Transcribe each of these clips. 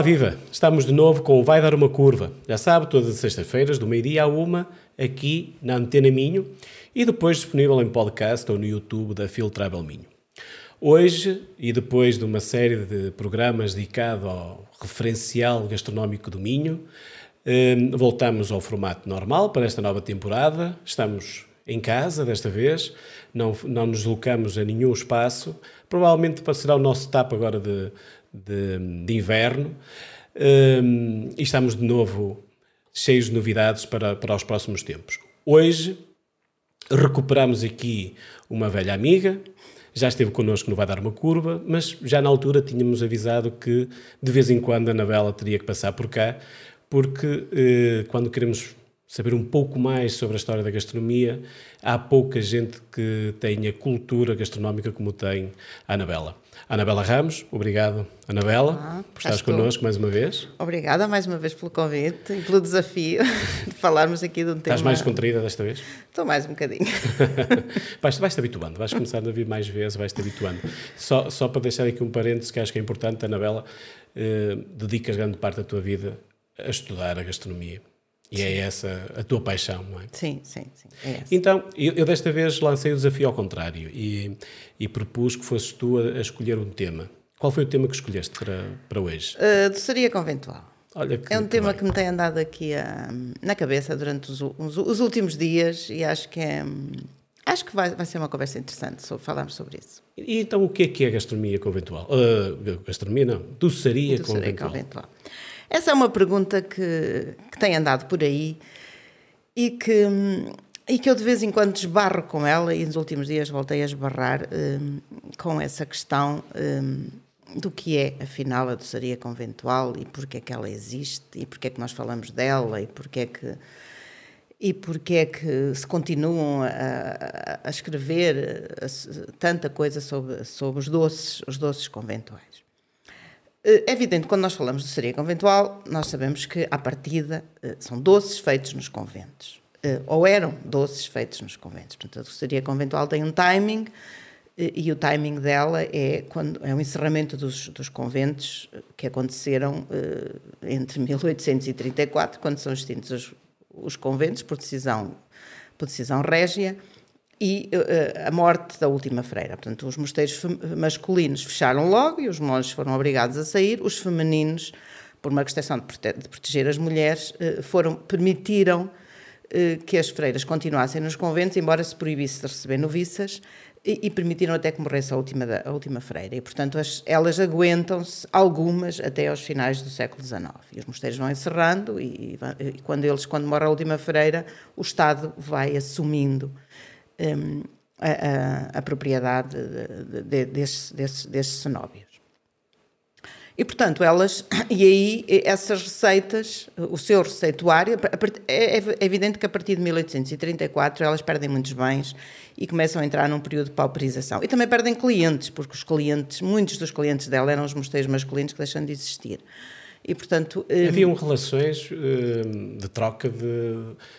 Olá, viva! Estamos de novo com Vai Dar Uma Curva. Já sabe, todas as sextas-feiras, do meio-dia a uma, aqui na Antena Minho e depois disponível em podcast ou no YouTube da Phil Travel Minho. Hoje, e depois de uma série de programas dedicado ao referencial gastronómico do Minho, voltamos ao formato normal para esta nova temporada. Estamos em casa desta vez, não, não nos deslocamos a nenhum espaço. Provavelmente será o nosso tapa agora de, de, de inverno. Um, e estamos de novo cheios de novidades para, para os próximos tempos. Hoje recuperamos aqui uma velha amiga, já esteve connosco no Vai Dar Uma Curva, mas já na altura tínhamos avisado que de vez em quando a Anabela teria que passar por cá, porque eh, quando queremos saber um pouco mais sobre a história da gastronomia, há pouca gente que tenha cultura gastronómica como tem a Anabela. Anabela Ramos, obrigado, Anabela, ah, por estares connosco mais uma vez. Obrigada mais uma vez pelo convite e pelo desafio de falarmos aqui de um tema. Estás mais contraída desta vez? Estou mais um bocadinho. vais-te vais habituando, vais começar a vir mais vezes, vais-te habituando. Só, só para deixar aqui um parênteses que acho que é importante, Anabela, eh, dedicas grande parte da tua vida a estudar a gastronomia. E sim. é essa a tua paixão, não é? Sim, sim, sim. É então, eu, eu, desta vez lancei o desafio ao contrário e, e propus que fosses tu a, a, escolher um tema. Qual foi o tema que escolheste para, para hoje? Uh, doçaria conventual. Olha que, é um tema bem. que me tem andado aqui a, na cabeça durante os, os, os, últimos dias e acho que é. Acho que vai, vai ser uma conversa interessante sobre, falarmos sobre isso. E então o que é que é gastronomia conventual? Uh, gastronomia não, doçaria, doçaria conventual. conventual. Essa é uma pergunta que, que tem andado por aí e que, e que eu de vez em quando esbarro com ela, e nos últimos dias voltei a esbarrar um, com essa questão um, do que é, afinal, a doçaria conventual e porque é que ela existe e porque é que nós falamos dela e porque é que e porque é que se continuam a, a escrever tanta coisa sobre, sobre os doces, os doces conventuais. Eh, é evidente, quando nós falamos de doçaria conventual, nós sabemos que, à partida, eh, são doces feitos nos conventos. Eh, ou eram doces feitos nos conventos. Portanto, a doçaria conventual tem um timing e o timing dela é, quando, é o encerramento dos, dos conventos que aconteceram entre 1834, quando são extintos os, os conventos, por decisão, por decisão régia, e uh, a morte da última freira. Portanto, os mosteiros masculinos fecharam logo e os monges foram obrigados a sair, os femininos, por uma questão de, prote de proteger as mulheres, uh, foram, permitiram uh, que as freiras continuassem nos conventos, embora se proibisse de receber noviças, e, e permitiram até que morresse a última, a última freira. E, portanto, as, elas aguentam-se, algumas, até aos finais do século XIX. E os mosteiros vão encerrando, e, e quando eles, quando morre a última freira, o Estado vai assumindo um, a, a, propriedade de, de, desses, desses cenóbios. E, portanto, elas, e aí essas receitas, o seu receituário, é, é evidente que a partir de 1834 elas perdem muitos bens e começam a entrar num período de pauperização. E também perdem clientes, porque os clientes, muitos dos clientes dela eram os mosteiros masculinos que deixam de existir. E, portanto, hum, Haviam relações hum, de troca de,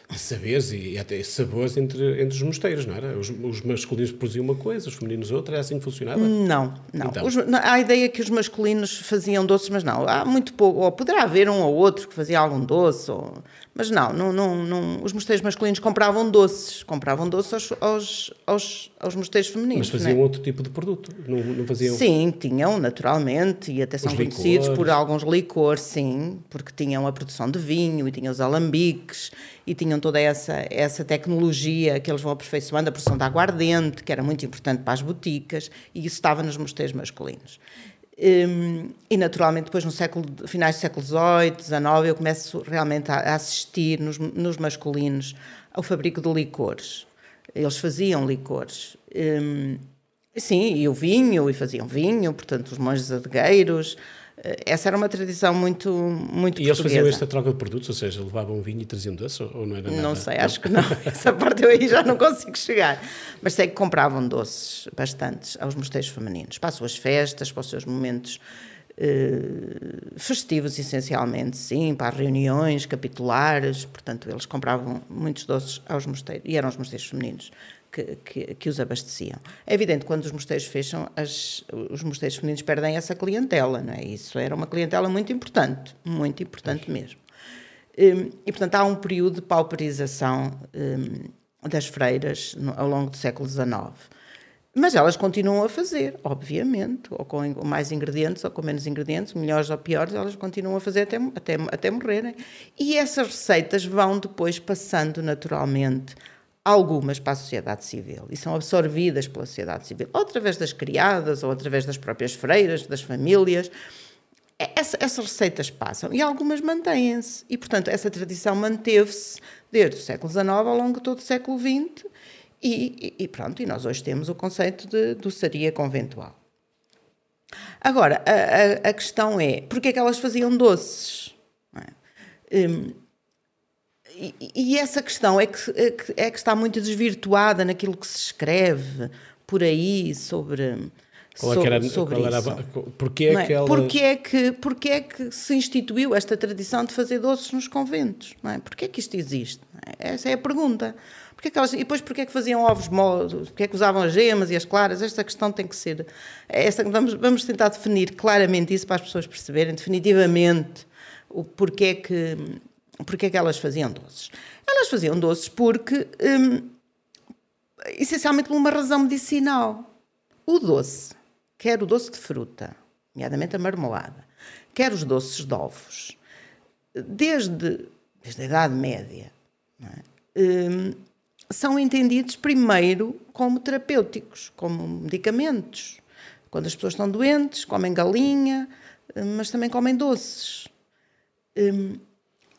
de, saberes e até sabores entre, entre os mosteiros, não era? Os, os, masculinos produziam uma coisa, os femininos outra, é assim que funcionava? Não, não. Então. Os, há a ideia que os masculinos faziam doces, mas não. Há muito pouco, ou poderá haver um ou outro que fazia algum doce, ou mas não, não, não, não, os mosteiros masculinos compravam doces, compravam doces aos, aos, aos, aos mosteiros femininos. Mas faziam é? outro tipo de produto, não, não faziam? Sim, tinham, naturalmente, e até são conhecidos por alguns licores, sim, porque tinham a produção de vinho, e tinham os alambiques, e tinham toda essa, essa tecnologia que eles vão aperfeiçoando, a produção de aguardente, que era muito importante para as boticas, e isso estava nos mosteiros masculinos. Um, e naturalmente depois no século finais do século XVIII, XIX eu começo realmente a, assistir nos, nos, masculinos ao fabrico de licores. Eles faziam licores. Um, sim, e o vinho, e faziam vinho, portanto os monges adegueiros, essa era uma tradição muito muito E eles faziam esta troca de produtos, ou seja, levavam vinho e traziam doce, ou não era nada? Não sei, acho que não. Essa parte eu aí já não consigo chegar. Mas sei que compravam doces bastantes aos mosteiros femininos, para as suas festas, para os seus momentos Uh, festivos essencialmente, sim, para as reuniões capitulares, portanto eles compravam muitos doces aos mosteiros, e eram os mosteiros femininos que, que, que, os abasteciam. É evidente que quando os mosteiros fecham, as, os mosteiros femininos perdem essa clientela, não é? Isso era uma clientela muito importante, muito importante mesmo. Um, e, portanto, há um período de pauperização um, das freiras no, ao longo do século XIX. Mas elas continuam a fazer, obviamente, ou com mais ingredientes ou com menos ingredientes, melhores ou piores, elas continuam a fazer até, até, até morrerem. E essas receitas vão depois passando naturalmente algumas para a sociedade civil e são absorvidas pela sociedade civil, ou através das criadas, ou através das próprias freiras, das famílias. É, essa, essas receitas passam e algumas mantêm-se. E, portanto, essa tradição manteve-se desde o século XIX ao longo de todo o século XX e, e, pronto, e nós hoje temos o conceito de doçaria conventual. Agora, a, a, a questão é, porquê é que elas faziam doces? É? Um, e, e, essa questão é que, é que, é que está muito desvirtuada naquilo que se escreve por aí sobre, qual sobre, era, sobre qual isso. Era, porquê, é que ela... porquê, é que, porquê é que se instituiu esta tradição de fazer doces nos conventos? Não é? Porquê é que isto existe? É? Essa é a pergunta. Porquê que elas, e depois porquê é que faziam ovos modos? Porquê é que usavam as gemas e as claras? Esta questão tem que ser... Essa, vamos, vamos tentar definir claramente isso para as pessoas perceberem definitivamente o porquê é que Porquê é que elas faziam doces? Elas faziam doces porque, hum, essencialmente por uma razão medicinal. O doce, quer o doce de fruta, nomeadamente a marmelada, quer os doces de ovos, desde, desde a Idade Média, é? hum, são entendidos primeiro como terapêuticos, como medicamentos. Quando as pessoas estão doentes, comem galinha, hum, mas também comem doces. Hum,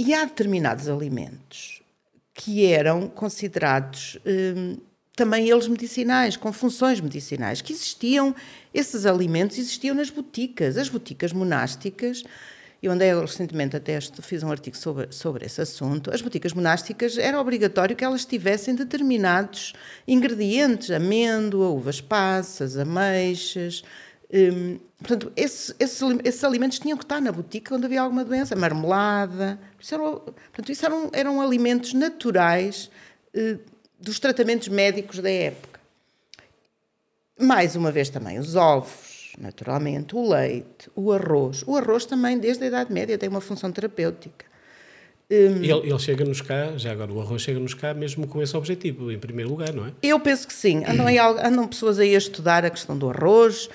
e há determinados alimentos que eram considerados hum, também eles medicinais, com funções medicinais, que existiam, esses alimentos existiam nas boticas, as boticas monásticas. Eu andei recentemente até fiz um artigo sobre, sobre esse assunto. As boticas monásticas era obrigatório que elas tivessem determinados ingredientes, amêndoa, uvas passas, ameixas, Hum, portanto, esses, alimentos tinham que estar na botica quando havia alguma doença, marmelada. Isso eram, portanto, isso eram, eram alimentos naturais uh, dos tratamentos médicos da época. Mais uma vez também, os ovos, naturalmente, o leite, o arroz. O arroz também, desde a Idade Média, tem uma função terapêutica. Um, ele, ele chega-nos cá, já agora o arroz chega-nos cá mesmo com esse objetivo, em primeiro lugar, não é? Eu penso que sim. Andam, aí, andam pessoas aí a estudar a questão do arroz,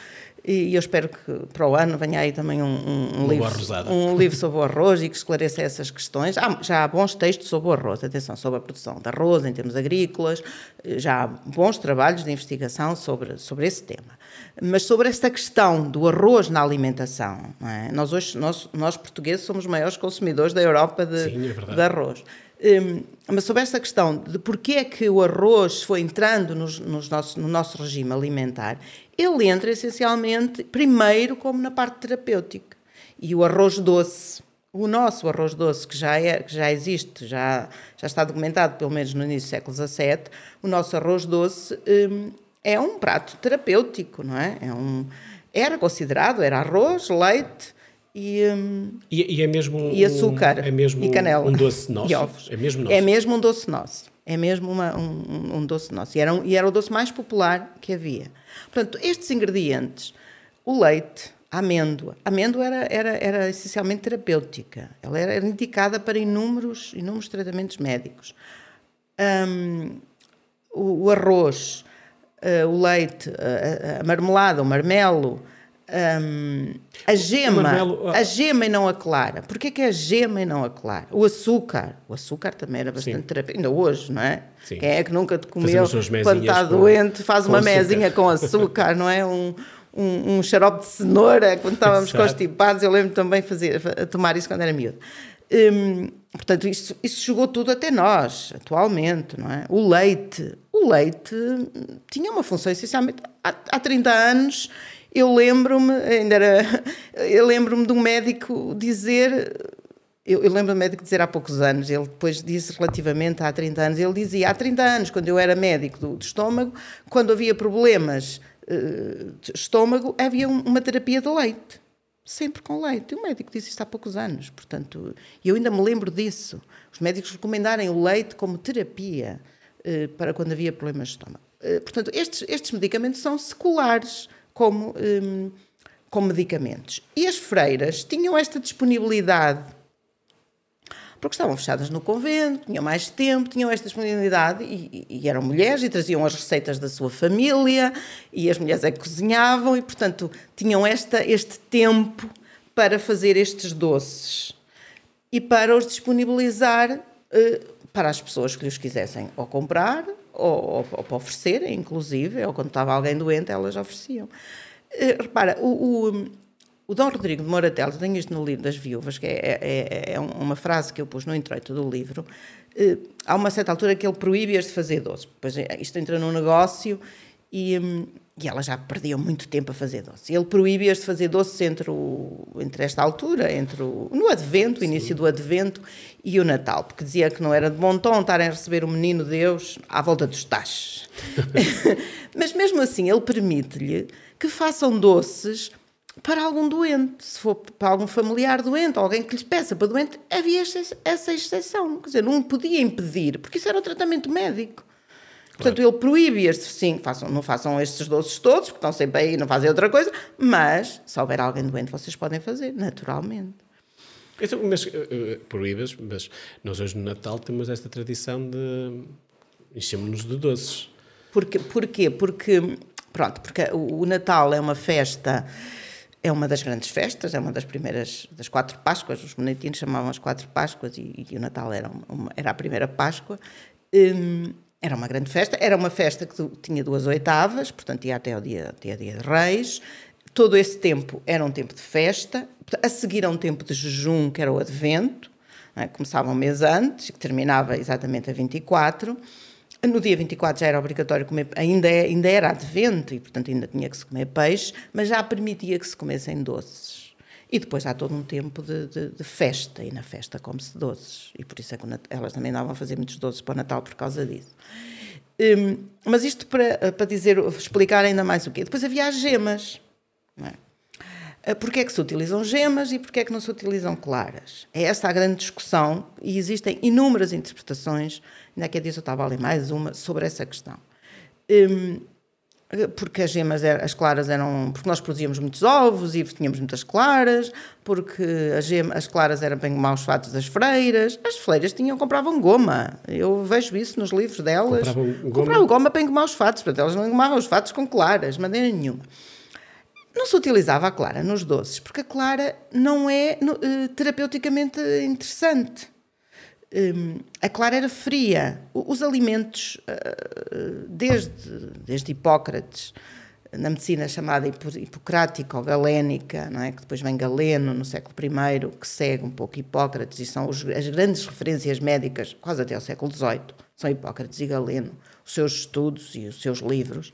e eu espero que para o ano venha aí também um, um, um livro, um livro sobre o arroz e que esclareça essas questões. Há, já há bons textos sobre o arroz, atenção, sobre a produção de arroz em termos agrícolas, já há bons trabalhos de investigação sobre, sobre esse tema. Mas sobre esta questão do arroz na alimentação, é? nós hoje, nós, nós portugueses somos os maiores consumidores da Europa de, Sim, é de arroz. Um, mas sobre esta questão de porquê é que o arroz foi entrando nos, nos nosso, no nosso regime alimentar, ele entra essencialmente, primeiro, como na parte terapêutica. E o arroz doce, o nosso arroz doce, que já, é, que já existe, já, já está documentado pelo menos no início do século XVII, o nosso arroz doce um, é um prato terapêutico, não é? é um, era considerado, era arroz, leite, e, um, e, e, é mesmo e açúcar um, é mesmo e canela um doce nosso e ovos. é mesmo nosso. é mesmo um doce nosso é mesmo uma, um, um, doce nosso e era, um, e era o doce mais popular que havia Portanto, estes ingredientes, o leite, a amêndoa, a amêndoa era, era, era essencialmente terapêutica, ela era indicada para inúmeros, inúmeros tratamentos médicos. Um, o, o, arroz, uh, o leite, uh, a marmelada, o marmelo, um, a gema, marmelo, a gema e não a clara. Porquê que é a gema e não a clara? O açúcar, o açúcar também era bastante terapêutico, ainda hoje, não é? Sim. Quem é que nunca te comeu quando está doente, faz uma açúcar. mesinha com açúcar, não é? Um, um, um xarope de cenoura, quando estávamos Exato. constipados, eu lembro também fazer, tomar isso quando era miúdo. Hum, portanto, isso, isso chegou tudo até nós, atualmente, não é? O leite, o leite tinha uma função essencialmente há, há 30 anos eu lembro-me, ainda era, eu lembro-me de um médico dizer, eu, eu lembro do médico dizer há poucos anos, ele depois disse relativamente há 30 anos, ele dizia há 30 anos, quando eu era médico do, do estômago, quando havia problemas uh, de estômago, havia uma terapia de leite. sempre com leite. O médico disse isto há poucos anos, portanto, e eu ainda me lembro disso. Os médicos recomendarem o leite como terapia eh, para quando havia problemas de estômago. Eh, portanto, estes, estes medicamentos são seculares como, como medicamentos. E as freiras tinham esta disponibilidade porque estavam fechadas no convento, tinham mais tempo, tinham esta disponibilidade e, e, eram mulheres e traziam as receitas da sua família e as mulheres é que cozinhavam e, portanto, tinham esta, este tempo para fazer estes doces e para os disponibilizar eh, para as pessoas que lhes quisessem ou comprar ou, ou, ou para oferecer, inclusive, ou quando estava alguém doente, elas ofereciam. Eh, repara, o, o o Dom Rodrigo de Moratel, tenho isto no livro das viúvas, que é, é, é, é uma frase que eu pus no introito do livro. Uh, há uma certa altura que ele proíbe-as de fazer doce. Depois eh, isto entra num negócio e, um, e elas já perdiam muito tempo a fazer doce. Ele proíbe-as de fazer doces entre, o, entre esta altura, entre o, no Advento, o início do Advento e o Natal, porque dizia que não era de bom tom estarem a receber o menino Deus à volta dos tachos. Mas mesmo assim, ele permite-lhe que façam doces para algum doente, se for para algum familiar doente, alguém que lhes peça para doente, havia essa exceção. Quer dizer, não podia impedir, porque isso era o tratamento médico. Portanto, claro. ele proíbe estes, sim, façam, não façam estes doces todos, porque estão sempre aí, não fazem outra coisa, mas se houver alguém doente, vocês podem fazer, naturalmente. Então, mas uh, proíbes, mas nós hoje no Natal temos esta tradição de enchemos-nos de doces. Porque, porquê? Porque, pronto, porque o, o Natal é uma festa é uma das grandes festas, é uma das primeiras, das quatro Páscoas, os beneditinos chamavam as quatro Páscoas e, e o Natal era, uma, era a primeira Páscoa. Um, era uma grande festa, era uma festa que tinha duas oitavas, portanto ia até o dia, dia de Reis. Todo esse tempo era um tempo de festa, a seguir a um tempo de jejum, que era o Advento, é? começava um mês antes, que terminava exatamente a 24. No dia 24 já era obrigatório comer, ainda, é, ainda era advento e, portanto, ainda tinha que se comer peixe, mas já permitia que se comessem doces. E depois há todo um tempo de, de, de festa, e na festa come-se doces. E por isso é que elas também andavam a fazer muitos doces para o Natal por causa disso. Um, mas isto para, para dizer, explicar ainda mais o quê? Depois havia as gemas. É? Ah, porquê é que se utilizam gemas e porquê é que não se utilizam claras? É esta a grande discussão e existem inúmeras interpretações, ainda que dias eu estava ali mais uma, sobre essa questão. Um, porque as gemas, as claras eram. Porque nós produzíamos muitos ovos e tínhamos muitas claras, porque as, gemas, as claras eram bem maus fatos das freiras. As freiras tinham, compravam goma. Eu vejo isso nos livros delas. Compravam goma, compravam goma para engomar os fatos, portanto, elas não engomavam os fatos com claras, de maneira nenhuma. Não se utilizava a clara nos doces, porque a clara não é uh, terapeuticamente interessante. Um, a clara era fria. Os alimentos, uh, desde, desde Hipócrates, na medicina chamada hipocrática ou galénica, não é? que depois vem Galeno no século I, que segue um pouco Hipócrates, e são os, as grandes referências médicas, quase até o século XVIII, são Hipócrates e Galeno, os seus estudos e os seus livros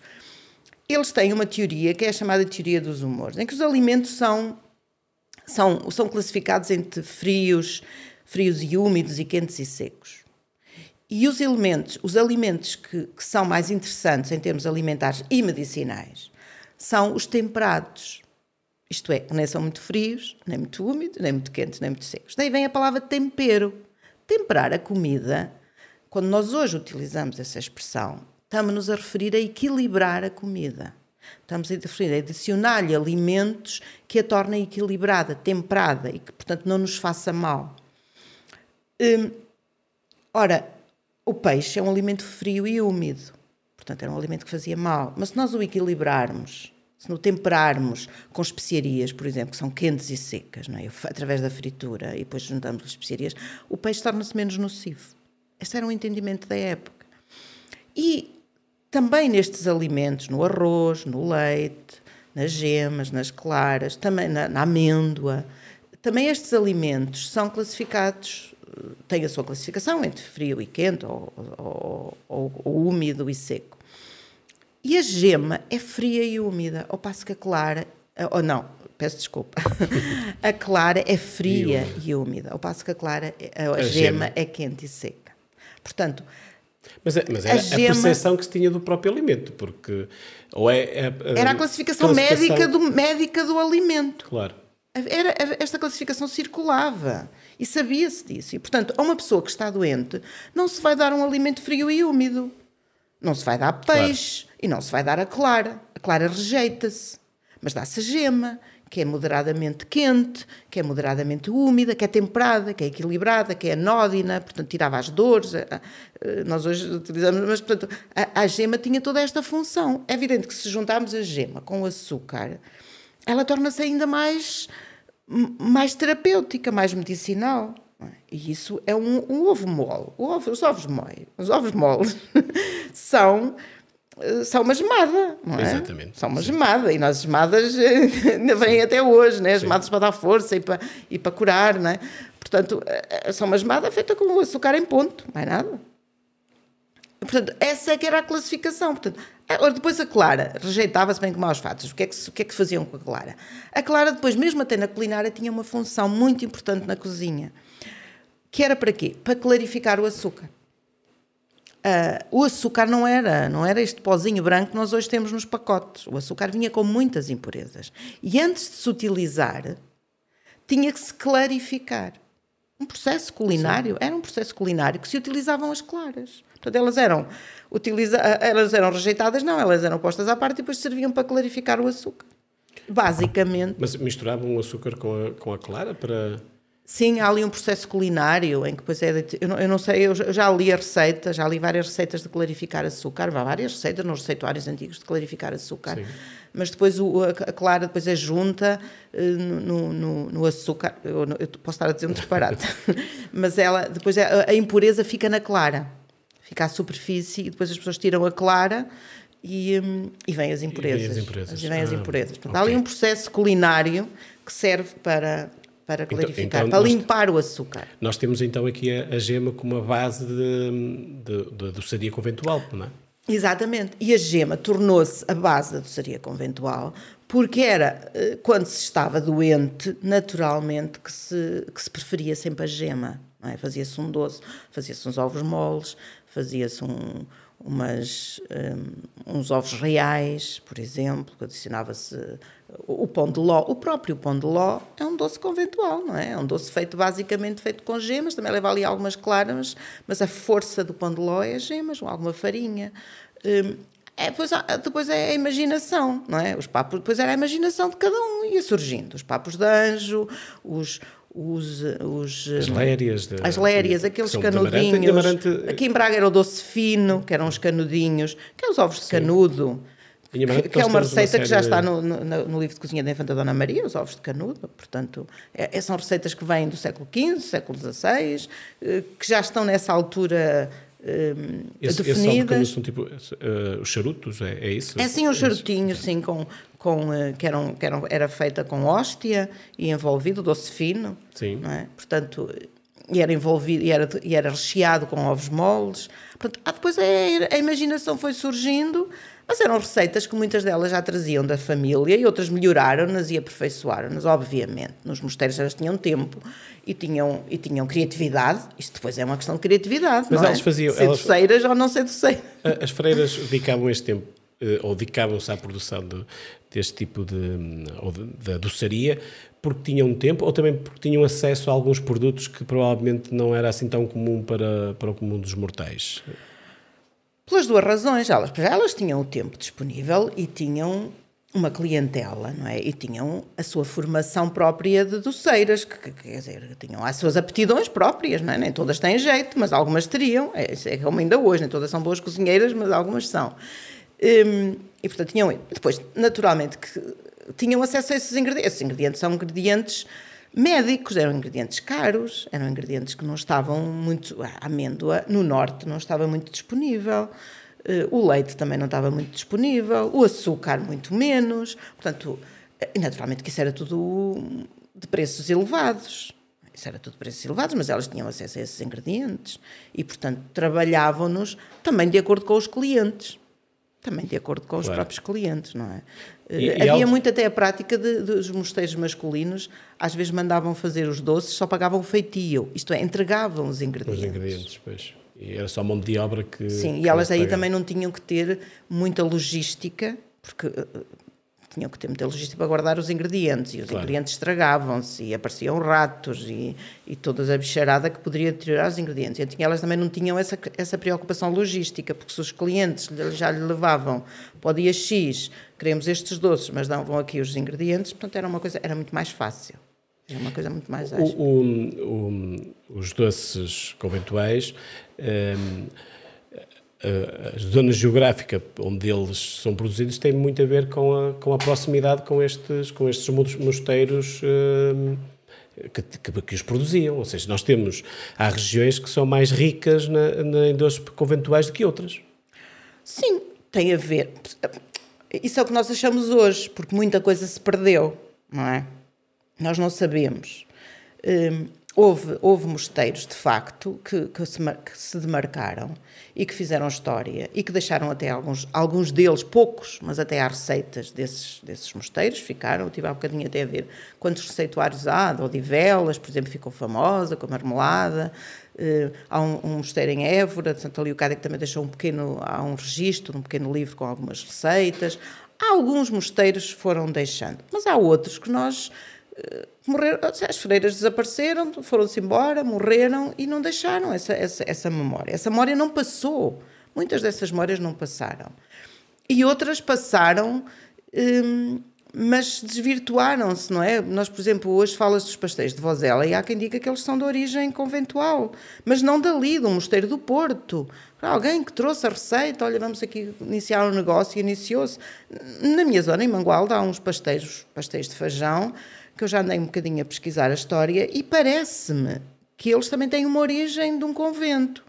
eles têm uma teoria que é a chamada teoria dos humores, em que os alimentos são, são, são classificados entre frios, frios e úmidos e quentes e secos. E os elementos, os alimentos que, que são mais interessantes em termos alimentares e medicinais são os temperados. Isto é, nem são muito frios, nem muito úmidos, nem muito quentes, nem muito secos. Daí vem a palavra tempero. Temperar a comida, quando nós hoje utilizamos essa expressão, estamos-nos a referir a equilibrar a comida. Estamos a referir a adicionar-lhe alimentos que a tornem equilibrada, temperada e que, portanto, não nos faça mal. Hum, ora, o peixe é um alimento frio e úmido, portanto, era um alimento que fazia mal. Mas se nós o equilibrarmos, se o temperarmos com especiarias, por exemplo, que são quentes e secas, não é? através da fritura, e depois juntamos as especiarias, o peixe torna-se menos nocivo. Este era um entendimento da época. E também nestes alimentos, no arroz, no leite, nas gemas, nas claras, também na, na amêndoa, também estes alimentos são classificados, têm a sua classificação entre frio e quente, ou, ou, ou, ou úmido e seco. E a gema é fria e úmida, ao passo que a clara, ou não, peço desculpa, a clara é fria e úmida, ao passo que a clara, a, a, a gema, gema é quente e seca. Portanto, mas, é, mas era a, gema... a, percepção que se tinha do próprio alimento, porque. Ou é, é era a classificação, classificação, Médica, do, médica do alimento. Claro. Era, esta classificação circulava e sabia-se disso. E, portanto, a uma pessoa que está doente, não se vai dar um alimento frio e úmido. Não se vai dar peixe claro. e não se vai dar a clara. A clara rejeita-se. Mas dá-se a gema, que é moderadamente quente, que é moderadamente úmida, que é temperada, que é equilibrada, que é anódina, portanto tirava as dores. Nós hoje utilizamos, mas portanto a, a gema tinha toda esta função. É evidente que se juntarmos a gema com o açúcar, ela torna-se ainda mais, mais terapêutica, mais medicinal. E isso é um, um ovo mole. Ovo, os ovos mole, os ovos moles são eh, são uma gemada, não é? Exatamente. São uma sim. gemada e nós gemadas ainda vêm até hoje, né? Gemadas para dar força e para, e para curar, não é? Portanto, eh, são uma gemada feita com açúcar em ponto, mais nada. Portanto, essa é que era a classificação. Portanto, depois a Clara rejeitava-se bem com maus fatos. O que, é que, o que é que faziam com a Clara? A Clara, depois, mesmo até na culinária, tinha uma função muito importante na cozinha. Que era para quê? Para clarificar o açúcar. Uh, o açúcar não era, não era este pozinho branco que nós hoje temos nos pacotes. O açúcar vinha com muitas impurezas. E antes de se utilizar, tinha que se clarificar. Um processo culinário, Sim. era um processo culinário que se utilizavam as claras. Portanto, elas eram, utiliza elas eram rejeitadas, não, elas eram postas à parte e depois serviam para clarificar o açúcar. Basicamente. Mas misturavam o açúcar com a, com a clara para. Sim, há ali um processo culinário em que depois é. De, eu, não, eu, não, sei, eu já li a receita, já li várias receitas de clarificar açúcar, há várias receitas nos receituários antigos de clarificar açúcar. Sim. Mas depois o, a clara depois é junta uh, no, no, no, açúcar. Eu, eu, posso estar a dizer um disparate, mas ela depois é, a, a impureza fica na clara, fica à superfície e depois as pessoas tiram a clara e, um, e vêm as impurezas. E vêm as impurezas. E vêm as ah, impurezas. Portanto, okay. Há ali um processo culinário que serve para para então, clarificar, então, então para limpar o açúcar. Nós temos então aqui a, a gema como uma base de, de, de doçaria conventual, não é? Exatamente. E a gema tornou-se a base da doçaria conventual porque era, eh, quando se estava doente, naturalmente que se, que se preferia sempre a gema. É? Fazia-se um doce, fazia-se uns ovos moles, fazia-se um, um, uns ovos reais, por exemplo, adicionava-se o pão de ló. O próprio pão de ló é um doce conventual, não é? É um doce feito basicamente feito com gemas, também leva ali algumas claras, mas a força do pão de ló é as gemas, ou alguma farinha. Um, é, depois, depois é a imaginação, não é? Os papos, depois era a imaginação de cada um, ia surgindo. Os papos de anjo, os, os, os as lérias, de, as lérias aqueles canudinhos. Amarante, amarante... Aqui em Braga era o doce fino, que eram os canudinhos, que é os ovos de canudo. Que, que é uma receita uma que já está no, no, no, livro de cozinha da Infanta Dona Maria, os ovos de canudo. Portanto, é, são receitas que vêm do século XV, século XVI, eh, que já estão nessa altura um, esse, definidas. Esse são tipo uh, os charutos, é, é, isso? É sim, um charutinho, sim, com, com, uh, que, eram, que eram, era feita com hóstia e envolvido, doce fino. Sim. É? Portanto, e era envolvido, e era, e era recheado com ovos moles. Portanto, ah, depois a, a imaginação foi surgindo mas eram receitas que muitas delas já traziam da família e outras melhoraram-nas e aperfeiçoaram-nas, obviamente. Nos mosteiros elas tinham tempo e tinham, e tinham criatividade. Isto depois é uma questão de criatividade, Mas não elas é? faziam... Ser elas... doceiras ou não ser doceiras. As freiras dedicavam este tempo, eh, ou dedicavam-se à produção de, deste tipo de... ou de, da doçaria, porque tinham tempo ou também porque tinham acesso a alguns produtos que provavelmente não era assim tão comum para, para o comum dos mortais? Pelas duas razões, elas, elas tinham o tempo disponível e tinham uma clientela, não é? E tinham a sua formação própria de doceiras, que, que quer dizer, tinham as suas aptidões próprias, não é? Nem todas têm jeito, mas algumas teriam. É, é como ainda hoje, nem todas são boas cozinheiras, mas algumas são. Hum, e portanto tinham. Depois, naturalmente, que tinham acesso a esses ingredientes. Esses ingredientes são ingredientes médicos, eram ingredientes caros, eram ingredientes que não estavam muito. A amêndoa no norte não estava muito disponível, eh, o leite também não estava muito disponível, o açúcar muito menos. Portanto, eh, naturalmente que isso era tudo de preços elevados. Isso era tudo preços elevados, mas elas tinham acesso a esses ingredientes e, portanto, trabalhavam-nos também de acordo com os clientes. Também de acordo com os claro. próprios clientes, não é? E, eh, Havia e muito até a prática de, dos mosteiros masculinos, às vezes mandavam fazer os doces, só pagavam o feitio, isto é, entregavam os ingredientes. Os ingredientes, pois. E era só mão de obra que. Sim, que e elas aí também não tinham que ter muita logística, porque eh, tinham que ter muita logística para guardar os ingredientes e os claro. ingredientes estragavam-se e apareciam ratos e, e toda a bicharada que poderia deteriorar os ingredientes. E então, elas também não tinham essa, essa preocupação logística, porque se os clientes já lhe levavam para o dia X, queremos estes doces, mas davam aqui os ingredientes, portanto era uma coisa, era muito mais fácil. É uma coisa muito mais ágil. O, o, os doces conventuais, um, a zona geográfica onde eles são produzidos tem muito a ver com a, com a proximidade com estes, com estes mosteiros um, que, que, que, os produziam. Ou seja, nós temos, há regiões que são mais ricas na, na, em doces conventuais do que outras. Sim, tem a ver. Isso é o que nós achamos hoje, porque muita coisa se perdeu, não é? Nós não sabemos. Um, houve, houve mosteiros, de facto, que, que, se, que, se, demarcaram e que fizeram história e que deixaram até alguns, alguns deles, poucos, mas até há receitas desses, desses mosteiros, ficaram. Eu tive há bocadinho até a ver quantos receituários há, de Odivelas, por exemplo, ficou famosa, com a marmelada. Uh, há um, um, mosteiro em Évora, de Santa Leocádia, que também deixou um pequeno, há um registro, um pequeno livro com algumas receitas. Há alguns mosteiros foram deixando, mas há outros que nós morreram, as freiras desapareceram, foram-se embora, morreram e não deixaram essa, essa, essa memória. Essa memória não passou. Muitas dessas memórias não passaram. E outras passaram, hum, mas desvirtuaram-se, não é? Nós, por exemplo, hoje falas dos pastéis de Vozela e há quem diga que eles são de origem conventual, mas não dali, do Mosteiro do Porto. Alguém que trouxe a receita, olha, vamos aqui iniciar um negócio e iniciou-se. Na minha zona, em Mangualda, há uns pastéis, pastéis de feijão que eu já andei um bocadinho a pesquisar a história e parece-me que eles também têm uma origem de um convento.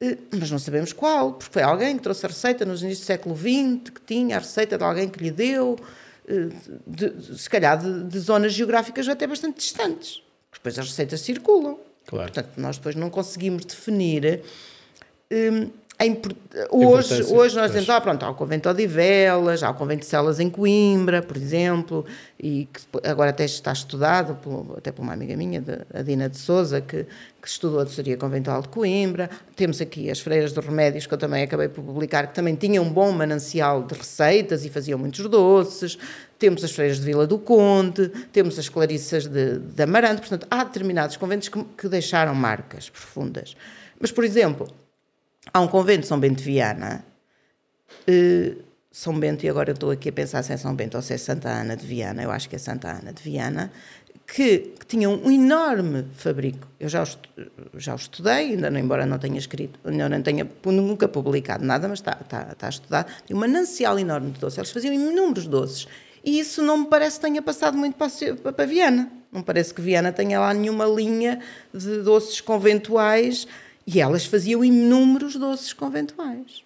Eh, mas não sabemos qual, porque foi alguém que trouxe a receita nos inícios do século XX, que tinha a receita de alguém que lhe deu, eh, de, de, se calhar de, de, zonas geográficas até bastante distantes. Depois as receitas circulam. Claro. Portanto, nós depois não conseguimos definir hoje, hoje nós dizemos, ah, pronto, há o convento de Odivelas, há o convento de Celas em Coimbra, por exemplo, e que agora até está estudado, por, até por uma amiga minha, a Dina de Souza, que, que estudou a doçaria conventual de Coimbra. Temos aqui as Freiras dos Remédios, que eu também acabei por publicar, que também tinham um bom manancial de receitas e faziam muitos doces. Temos as Freiras de Vila do Conde, temos as Clarissas de, de Amarante. Portanto, há determinados conventos que, que deixaram marcas profundas. Mas, por exemplo, há um convento de São Bento de Viana, uh, São Bento, e agora eu estou aqui a pensar se é São Bento ou se é Santa Ana de Viana, eu acho que é Santa Ana de Viana, que, que tinha um enorme fabrico. Eu já o, já o estudei, ainda não, embora não tenha escrito, não tenha nunca publicado nada, mas está, está, está estudado. Tem um manancial enorme de doces. Eles faziam inúmeros doces. E isso não me parece que tenha passado muito para, para Viana. Não parece que Viana tenha lá nenhuma linha de doces conventuais e elas faziam inúmeros doces conventuais.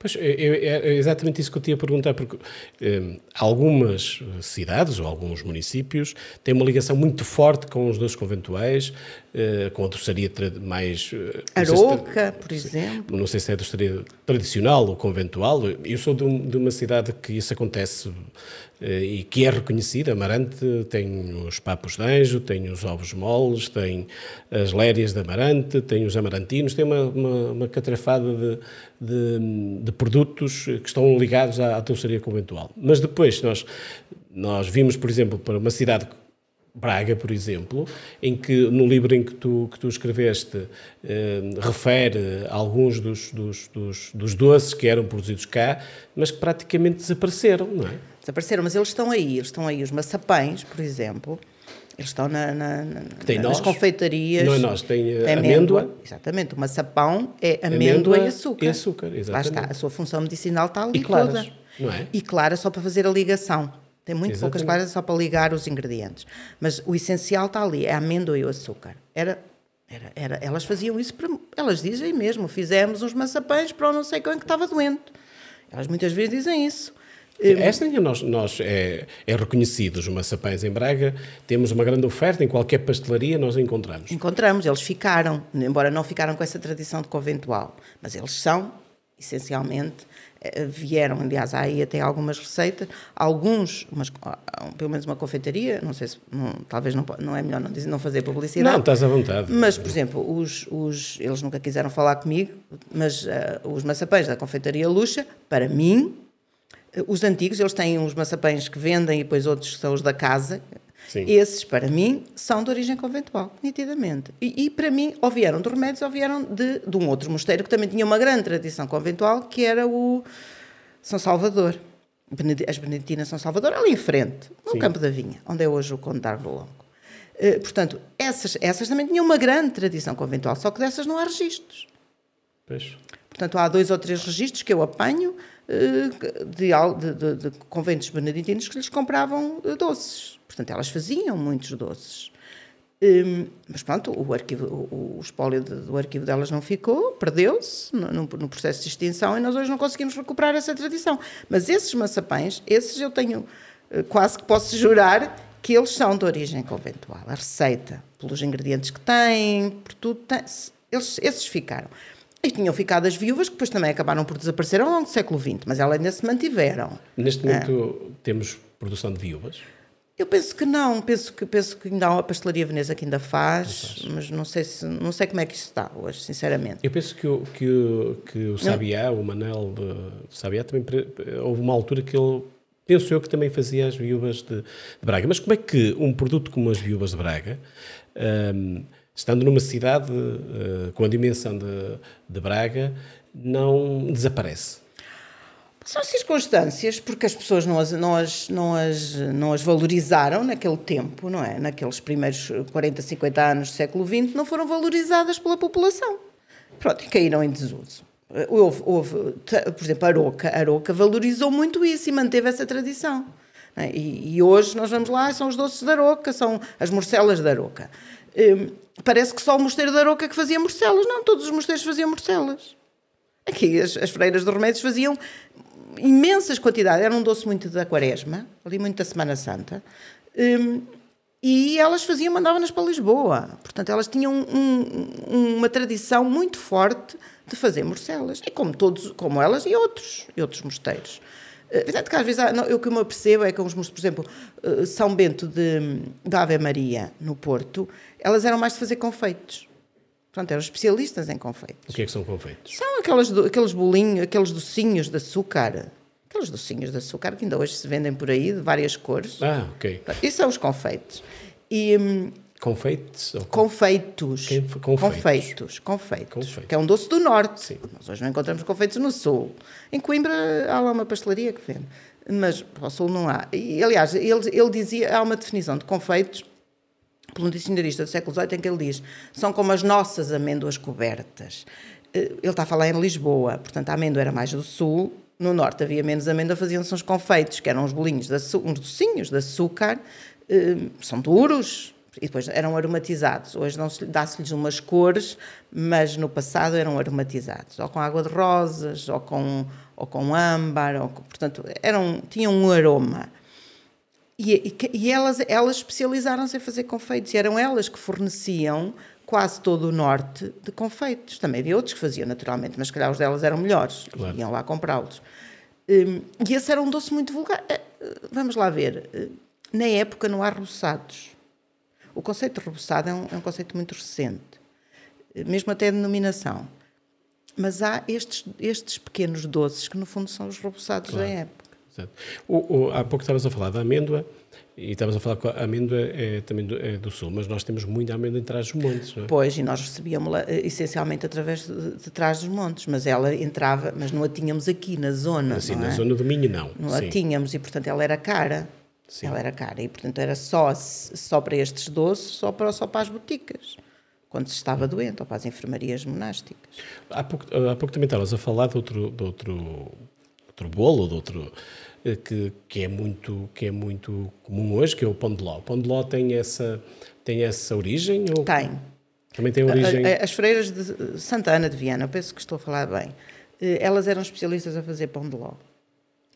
Pois, é, exatamente isso que eu tinha a perguntar, porque eh, algumas cidades ou alguns municípios têm uma ligação muito forte com os doces conventuais, eh, com a doçaria mais... Eh, Aroca, se, por exemplo. Não sei se é a doçaria tradicional ou conventual. Eu sou de, um, de uma cidade que isso acontece eh, e que é reconhecida. Amarante tem os papos de anjo, tem os ovos moles, tem as lérias de Amarante, tem os amarantinos, tem uma, uma, uma catrafada de, de, de, produtos que estão ligados à, à conventual. Mas depois nós, nós vimos, por exemplo, para uma cidade Braga, por exemplo, em que no livro em que tu, que tu escreveste eh, refere alguns dos, dos, dos, dos, doces que eram produzidos cá, mas que praticamente desapareceram, não é? Desapareceram, mas eles estão aí, eles estão aí. Os maçapães, por exemplo, eles estão na, na, na, nas nós, confeitarias. Não é nós, tem, tem amêndoa. amêndoa. Exatamente, o maçapão é amêndoa, amêndoa e açúcar. E açúcar, exatamente. Lá está, a sua função medicinal está ali e claras, toda. Não é? E clara só para fazer a ligação. Tem muito Exatamente. poucas claras só para ligar os ingredientes. Mas o essencial está ali, é a amêndoa e o açúcar. Era, era, era, elas faziam isso, para, elas dizem mesmo, fizemos uns maçapães para o não sei quem que estava doente. Elas muitas vezes dizem isso. Esta ainda nós, nós é, é reconhecido, os maçapães em Braga, temos uma grande oferta, em qualquer pastelaria nós encontramos. Encontramos, eles ficaram, embora não ficaram com essa tradição de conventual, mas eles são, essencialmente, vieram, aliás, há aí até algumas receitas, alguns, umas, pelo menos uma confeitaria, não sei se, não, talvez não, não é melhor não, dizer, não fazer publicidade. Não, estás à vontade. Mas, por exemplo, os, os, eles nunca quiseram falar comigo, mas uh, os maçapães da confeitaria Luxa, para mim, Os antigos, eles têm uns maçapães que vendem e depois outros que são os da casa. Sim. Esses, para mim, são de origem conventual, nitidamente. E, e, para mim, ou vieram de Remédios ou vieram de, de um outro mosteiro que também tinha uma grande tradição conventual, que era o São Salvador. As Beneditinas São Salvador, ali em frente, no Sim. Campo da Vinha, onde é hoje o Conde de Longo. Uh, portanto, essas, essas também tinham uma grande tradição conventual, só que dessas não há registros. Pois. Portanto, há dois ou três registros que eu apanho de, de, de, de, conventos beneditinos que lhes compravam uh, doces. Portanto, elas faziam muitos doces. Um, mas pronto, o, arquivo, o, o espólio do arquivo delas não ficou, perdeu-se no, no, processo de extinção e nós hoje não conseguimos recuperar essa tradição. Mas esses maçapães, esses eu tenho uh, quase que posso jurar que eles são de origem conventual. A receita, pelos ingredientes que têm, por tudo, tem, eles, esses ficaram. E tinham ficado as viúvas, que depois também acabaram por desaparecer ao longo do século XX, mas elas ainda se mantiveram. Neste momento é. temos produção de viúvas? Eu penso que não, penso que, penso que ainda há uma pastelaria veneza que ainda faz, faz, mas não sei, se, não sei como é que isso está hoje, sinceramente. Eu penso que o, que, o, que o Sabiá, o Manel de Sabiá, também houve uma altura que ele penso eu que também fazia as viúvas de, de, Braga. Mas como é que um produto como as viúvas de Braga, um, estando numa cidade uh, com a dimensão de, de Braga, não desaparece? São circunstâncias, porque as pessoas não as, não, as, não, as, não as valorizaram naquele tempo, não é? Naqueles primeiros 40, 50 anos do século XX, não foram valorizadas pela população. Pronto, e caíram em desuso. Houve, houve, por exemplo, Aroca. Aroca valorizou muito isso e manteve essa tradição. E, e, hoje nós vamos lá, são os doces da Aroca, são as morcelas da Aroca. Hum, parece que só o mosteiro da Aroca que fazia morcelas. Não, todos os mosteiros faziam morcelas. Aqui as, as freiras de remédios faziam imensas quantidades. Era um doce muito da quaresma, ali muito da Semana Santa. Um, e elas faziam, mandavam-nas para Lisboa. Portanto, elas tinham um, uma tradição muito forte de fazer morcelas. E como todos, como elas e outros, e outros mosteiros. Evidente que às vezes, não, eu que me apercebo é que, uns, por exemplo, São Bento de, de Ave Maria, no Porto, elas eram mais de fazer confeitos. Portanto, eram especialistas em confeitos. O que é que são confeitos? São aqueles, aqueles bolinhos, aqueles docinhos de açúcar. Aqueles docinhos de açúcar que ainda hoje se vendem por aí, de várias cores. Ah, ok. Isso são os confeitos. E, hum, Confeitos? Ou... Confeitos. Quem... Confeitos. Confeitos. Confeitos. Confeitos. Que é um doce do norte. Sim. Nós hoje não encontramos confeitos no sul. Em Coimbra há lá uma pastelaria que vende. Mas ao sul não há. E, aliás, ele, ele dizia, há uma definição de confeitos por um dicionarista do século XVIII em que ele diz são como as nossas amêndoas cobertas. Ele está a falar em Lisboa, portanto a amêndoa era mais do sul, no norte havia menos amêndoa, faziam-se uns confeitos, que eram uns bolinhos, de uns docinhos de açúcar, são duros, e depois eram aromatizados. Hoje dá-se-lhes umas cores, mas no passado eram aromatizados, ou com água de rosas, ou com, ou com âmbar, ou, portanto, eram, tinham um aroma. E, e, e elas, elas especializaram-se em fazer confeitos, e eram elas que forneciam quase todo o norte de confeitos. Também havia outros que faziam, naturalmente, mas calhar os delas eram melhores, claro. iam lá comprá-los. Um, e esse era um doce muito vulgar. Vamos lá ver, na época não há reboçados. O conceito de reboçado é um, é um conceito muito recente, mesmo até a denominação. Mas há estes, estes pequenos doces que, no fundo, são os reboçados claro. da época. Exato. O, o, há pouco estavas a falar da amêndoa, e estavas a falar que a amêndoa é também do, é do sul, mas nós temos muita amêndoa em trás dos montes, não é? Pois, e nós recebíamos-la essencialmente através de, de trás dos montes, mas ela entrava, mas não a tínhamos aqui na zona. Assim, na é? zona do Minho, não. Não Sim. a tínhamos, e portanto ela era cara. Sim. Ela era cara, e portanto era só, só para estes doces, só para, só para as boticas quando se estava doente, ou para as enfermarias monásticas. Há pouco, há pouco também estavas a falar de outro, de outro, outro bolo, de outro, que, que, é muito, que é muito comum hoje, que é o pão de ló. O pão de ló tem essa, tem essa origem? Ou... Tem. Também tem origem... As freiras de Santa Ana de Viana, penso que estou a falar bem, elas eram especialistas a fazer pão de ló.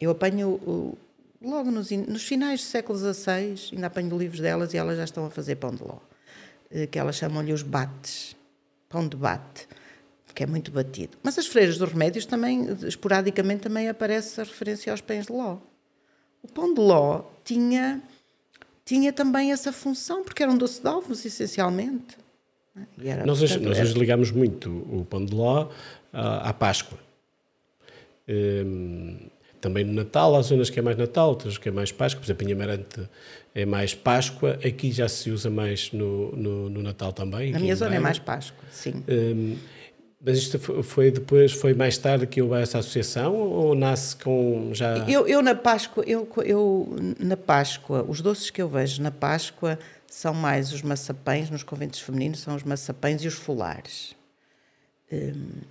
Eu apanho logo nos, nos finais do século XVI, ainda apanho livros delas e elas já estão a fazer pão de ló. Que elas chamam-lhe os bates, pão de bate que é muito batido. Mas as freiras dos remédios também, esporadicamente, também aparece a referência aos pães de ló. O pão de ló tinha, tinha também essa função, porque era um doce de ovos, essencialmente. Era, nós, portanto, nós hoje ligamos muito o pão de ló à, à Páscoa. Hum, também no Natal, há zonas que é mais Natal, outras que é mais Páscoa, por exemplo, em Amarante é mais Páscoa, aqui já se usa mais no, no, no Natal também. Na minha zona é mais Páscoa, sim. Um, mas isto foi depois, foi mais tarde que houve essa associação ou nasce com já... Eu, eu na Páscoa, eu, eu na Páscoa, os doces que eu vejo na Páscoa são mais os maçapães, nos conventos femininos são os maçapães e os folares. Um,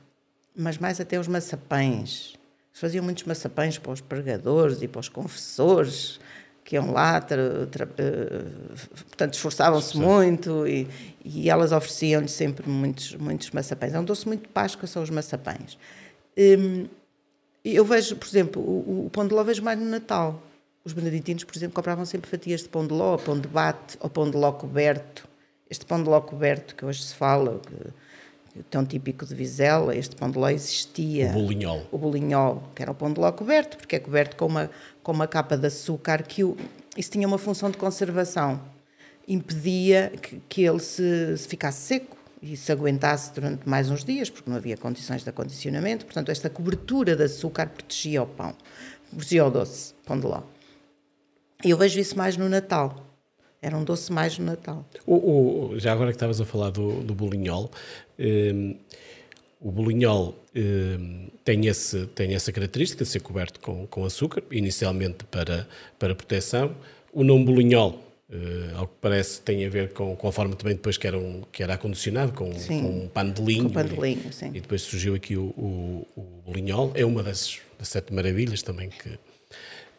mas mais até os maçapães. Faziam muitos maçapães para os pregadores e para os confessores, que iam lá, tra, tra, uh, portanto, esforçavam-se muito e, e elas ofereciam-lhe sempre muitos, muitos maçapães. É um doce muito de Páscoa, são os maçapães. Um, eu vejo, por exemplo, o, o pão de ló vejo mais no Natal. Os beneditinos, por exemplo, compravam sempre fatias de pão de ló, pão de bate ou pão de ló coberto. Este pão de ló coberto que hoje se fala, que, tão típico de Vizela, este pão de ló existia. O bolinhol. O bolinhol, que era o pão de ló coberto, porque é coberto com uma, com uma capa de açúcar que o, isso tinha uma função de conservação. Impedia que, que ele se, se ficasse seco e se aguentasse durante mais uns dias, porque não havia condições de acondicionamento. Portanto, esta cobertura de açúcar protegia o pão, protegia o doce, pão de ló. E eu vejo isso mais no Natal. Era um doce mais no Natal. O, o, já agora que estavas a falar do, do bolinhol, um, o bolinhol um, tem, esse, tem essa característica de ser coberto com, com açúcar, inicialmente para, para proteção. O nome bolinhol, uh, ao que parece, tem a ver com, com a forma também depois que era, um, que era acondicionado, com, sim, com um pano de linho. Com linho, sim. E depois surgiu aqui o, o, o bolinhol. É uma das, das sete maravilhas também que,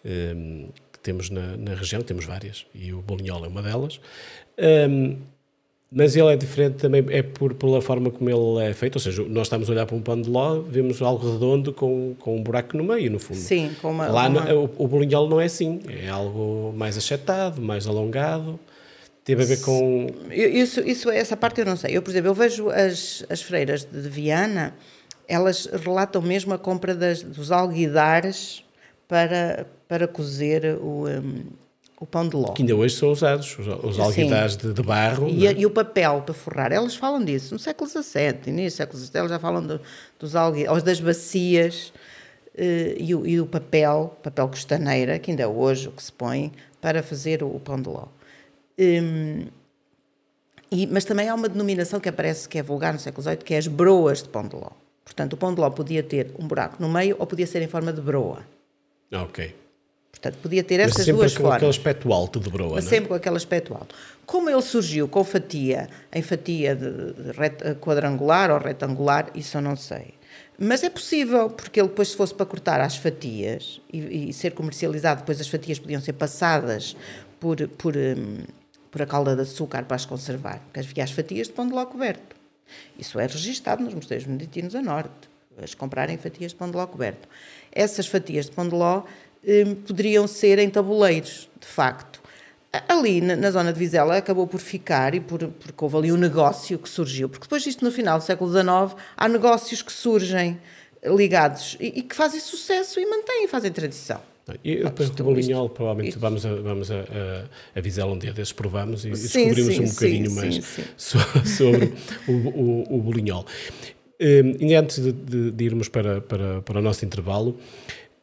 um, que temos na, na, região, temos várias, e o bolinhol é uma delas. Um, mas ele é diferente também, é por, pela forma como ele é feito, ou seja, nós estamos a olhar para um pano de ló, vemos algo redondo com, com um buraco no meio, no fundo. Sim, com uma... Lá uma... No, o, o bolinhol não é assim, é algo mais achatado, mais alongado, teve a ver com... Isso, isso, essa parte eu não sei. Eu, por exemplo, eu vejo as, as freiras de Viana, elas relatam mesmo a compra das, dos alguidares para, para cozer o, um, o pão de ló. Que ainda hoje são usados, os, os alguidares de, de, barro. E, é? e, o papel para forrar. Elas falam disso no século XVII, início do século XVII, elas já falam do, dos alguidares, das bacias uh, e, o, e o papel, papel costaneira, que ainda é hoje o que se põe para fazer o, o pão de ló. Um, e, mas também há uma denominação que aparece que é vulgar no século XVIII, que é as broas de pão de ló. Portanto, o pão de ló podia ter um buraco no meio ou podia ser em forma de broa. Ok. Portanto, podia ter essas sempre duas com formas. aquele aspecto alto de broa, Mas não é? sempre com aquele aspecto alto. Como ele surgiu com fatia, em fatia quadrangular ou retangular, isso eu não sei. Mas é possível, porque ele depois, se fosse para cortar as fatias e, e ser comercializado, depois as fatias podiam ser passadas por, por, um, por a calda de açúcar para as conservar. Porque havia as fatias de pão de ló coberto. Isso é registado nos mosteiros beneditinos a norte, as comprarem fatias de pão de ló coberto. Essas fatias de pão de ló poderiam ser em tabuleiros, de facto. Ali na, na, zona de Vizela acabou por ficar, e por, porque houve ali um negócio que surgiu, porque depois disto no final do século XIX há negócios que surgem ligados e, e que fazem sucesso e mantêm, fazem tradição. E depois do bolinhol, provavelmente isto. vamos, a, vamos a, a, a Vizela um dia desses, provamos e sim, descobrimos sim, um bocadinho sim, mais sobre o, o, o bolinhol. Um, e antes de, de, de, irmos para, para, para o nosso intervalo,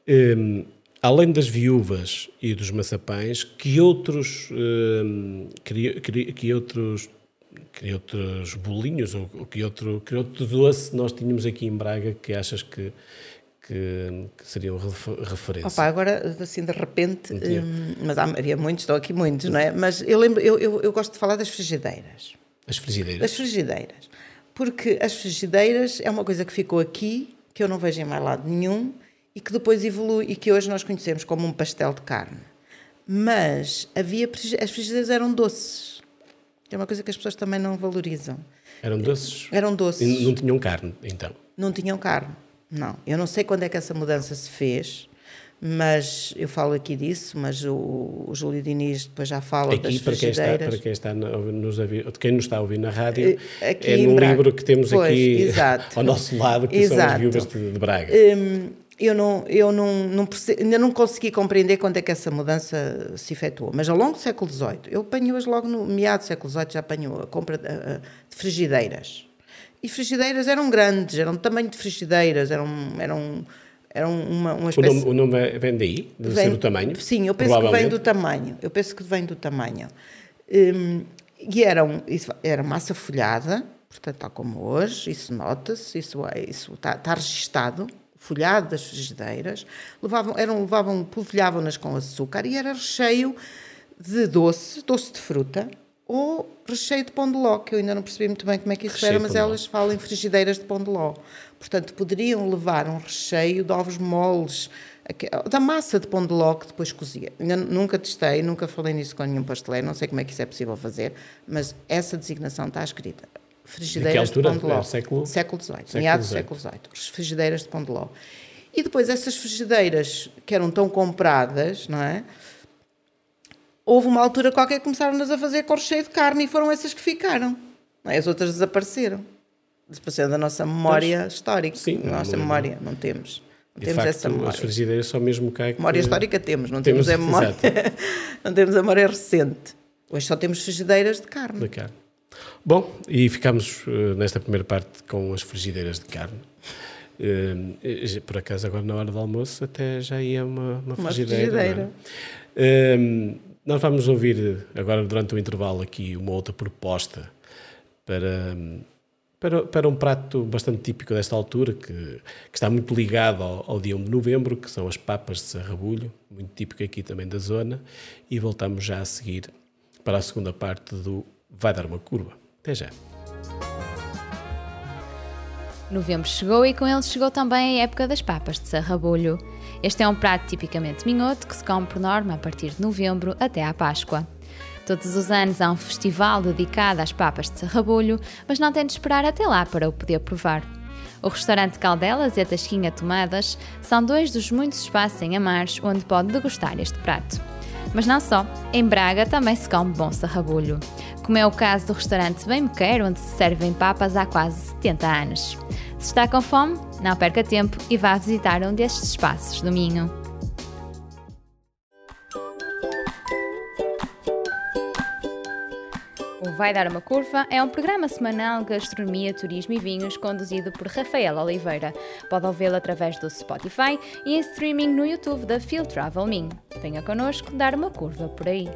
um, além das viúvas e dos maçapães, que outros, hum, que, que, que, outros, que outros bolinhos ou que outro, que outro doce nós tínhamos aqui em Braga que achas que, que, que seriam referência? Opa, agora, assim, de repente, hum, mas há, havia muitos, estão aqui muitos, não é? Mas eu lembro, eu, eu, eu gosto de falar das frigideiras. As frigideiras? As frigideiras. Porque as frigideiras é uma coisa que ficou aqui, que eu não vejo em mais lado nenhum, e que depois evolui e que hoje nós conhecemos como um pastel de carne. Mas havia as frigideiras eram doces. É uma coisa que as pessoas também não valorizam. Eram doces? Eram doces. E não tinham carne, então? Não tinham carne, não. Eu não sei quando é que essa mudança se fez, mas eu falo aqui disso, mas o, o Júlio Diniz depois já fala aqui, das para quem está, para quem está nos quem nos está a ouvir na rádio, eh, aqui é no livro que temos pois, aqui exato. ao nosso lado, que exato. são as viúvas de, de Braga. Um, eu, não, eu não, não ainda não consegui compreender quando é que essa mudança se efetuou, mas ao longo do século XVIII, eu apanho-as logo no meado do século XVIII, já apanhou a compra de, de frigideiras. E frigideiras eram grandes, eram do tamanho de frigideiras, eram, eram Era uma, uma O espécie... nome, o nome é- vem daí? Deve ser do tamanho? Sim, eu penso que vem do tamanho. Eu penso que vem do tamanho. Hum, e eram, isso, era massa folhada, portanto, tal como hoje, isso nota-se, isso, é- isso está, está registado, folhado das frigideiras. Levavam, eram, levavam, polvilhavam-nas com açúcar e era recheio de doce, doce de fruta, ou recheio de pão de ló, que eu ainda não percebi muito bem como é que isso Recheio era, mas elas falam em frigideiras de pão de ló. Portanto, poderiam levar um recheio de ovos moles, da massa de pão de ló que depois cozia. Ainda nunca testei, nunca falei nisso com nenhum pasteleiro, não sei como é que isso é possível fazer, mas essa designação está escrita. Frigideiras altura? de pão de ló. Século- século XVIII, meados do século XVIII. As frigideiras de pão de ló. E depois essas frigideiras que eram tão compradas, não é? Houve uma altura qualquer que começaram-nas a fazer com recheio de carne e foram essas que ficaram. não é? As outras desapareceram. Desapareceram da nossa memória histórica. Sim, da não nossa lembro. memória, não temos. Não De temos facto, essa as memória. frigideiras só mesmo cá que... Memória histórica temos, não temos, Temos, a memória. não temos a memória recente. Hoje só temos frigideiras de carne. da carne. Bom, e ficamos eh, nesta primeira parte com as frigideiras de carne. Eh, por acaso, agora na hora do almoço, até já ia uma, uma, Uma frigideira. frigideira. não é? Eh, nós vamos ouvir agora, durante o intervalo, aqui uma outra proposta para, para, para um prato bastante típico desta altura, que, que está muito ligado ao, ao dia 1 de novembro, que são as papas de sarrabulho, muito típico aqui também da zona, e voltamos já a seguir para a segunda parte do Vai Dar Uma Curva. Até já. Novembro chegou e com ele chegou também a época das papas de sarrabulho. Este é um prato tipicamente minhoto que se come por norma a partir de novembro até à Páscoa. Todos os anos há um festival dedicado às papas de sarrabulho, mas não tem de esperar até lá para o poder provar. O restaurante Caldelas e a Tasquinha Tomadas são dois dos muitos espaços em Amares onde pode degustar este prato. Mas não só, em Braga também se come bom sarrabulho, como é o caso do restaurante Bem Me Quer, onde se servem papas há quase 70 anos. Se está com fome, não perca tempo e vá visitar um destes espaços do Minho. Vai Dar Uma Curva é um programa semanal de gastronomia, turismo e vinhos conduzido por Rafael Oliveira. Pode ouvi-lo através do Spotify e em streaming no YouTube da Field Travel Minho. Venha connosco dar uma curva por aí.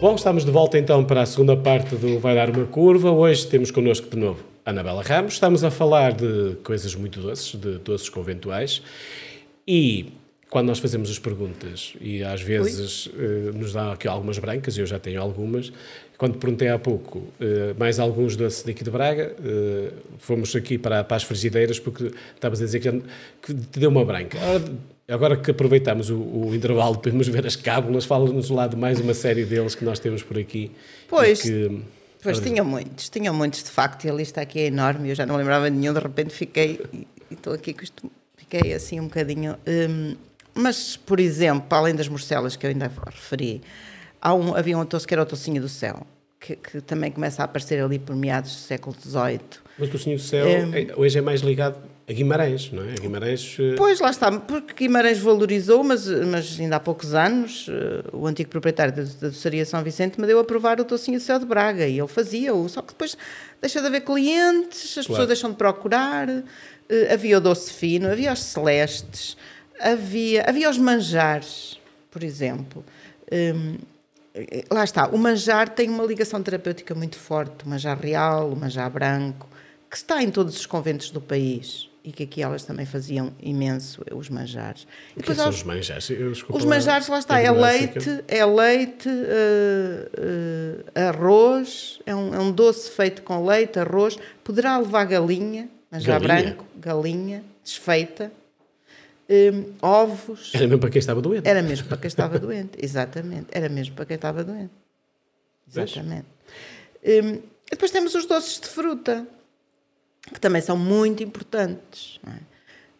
Bom, estamos de volta então para a segunda parte do Vai Dar Uma Curva. Hoje temos connosco de novo Anabela Ramos. Estamos a falar de coisas muito doces, de doces conventuais. E quando nós fazemos as perguntas, e às vezes eh, nos dão aqui algumas brancas, eu já tenho algumas, quando perguntei há pouco eh, mais alguns doces daqui de Braga, eh, fomos aqui para, para as frigideiras, porque estavas a dizer que, que te deu uma branca. Ora, Agora que aproveitamos o, o intervalo, podemos ver as cábulas, fala-nos lá de mais uma série deles que nós temos por aqui. Pois, que, Pois tinha muitos, tinha muitos de facto, e a lista aqui é enorme, eu já não lembrava de nenhum, de repente fiquei, e estou aqui, fiquei assim um bocadinho. hum, mas, por exemplo, além das morcelas que eu ainda referi, há um, havia um doce que era o tocinho do céu, que, que também começa a aparecer ali por meados do século XVIII. Mas o Senhor do Céu é- hoje é mais ligado a Guimarães, não é? A Guimarães. eh, Pois, lá está, porque Guimarães valorizou, mas, mas ainda há poucos anos eh, o antigo proprietário da, da doçaria São Vicente me deu a provar o tocinho do céu de Braga e ele fazia-o, só que depois deixa de haver clientes, as Claro. pessoas deixam de procurar, eh, havia o doce fino, havia os celestes, havia, havia os manjares, por exemplo. Eh, lá está, o manjar tem uma ligação terapêutica muito forte, o manjar real, o manjar branco, que está em todos os conventos do país e que aqui elas também faziam imenso os manjares. E que é são os- manjares? Desculpa os manjares, lá está, é leite, é leite, eh, eh, arroz, é um, é um doce feito com leite, arroz, poderá levar galinha, manjar Galinha? branco, galinha, desfeita, eh, ovos. Era mesmo para quem estava doente. Era mesmo para quem estava doente, exatamente. Era mesmo para quem estava doente. Exatamente. E depois temos os doces de fruta, que também são muito importantes. é?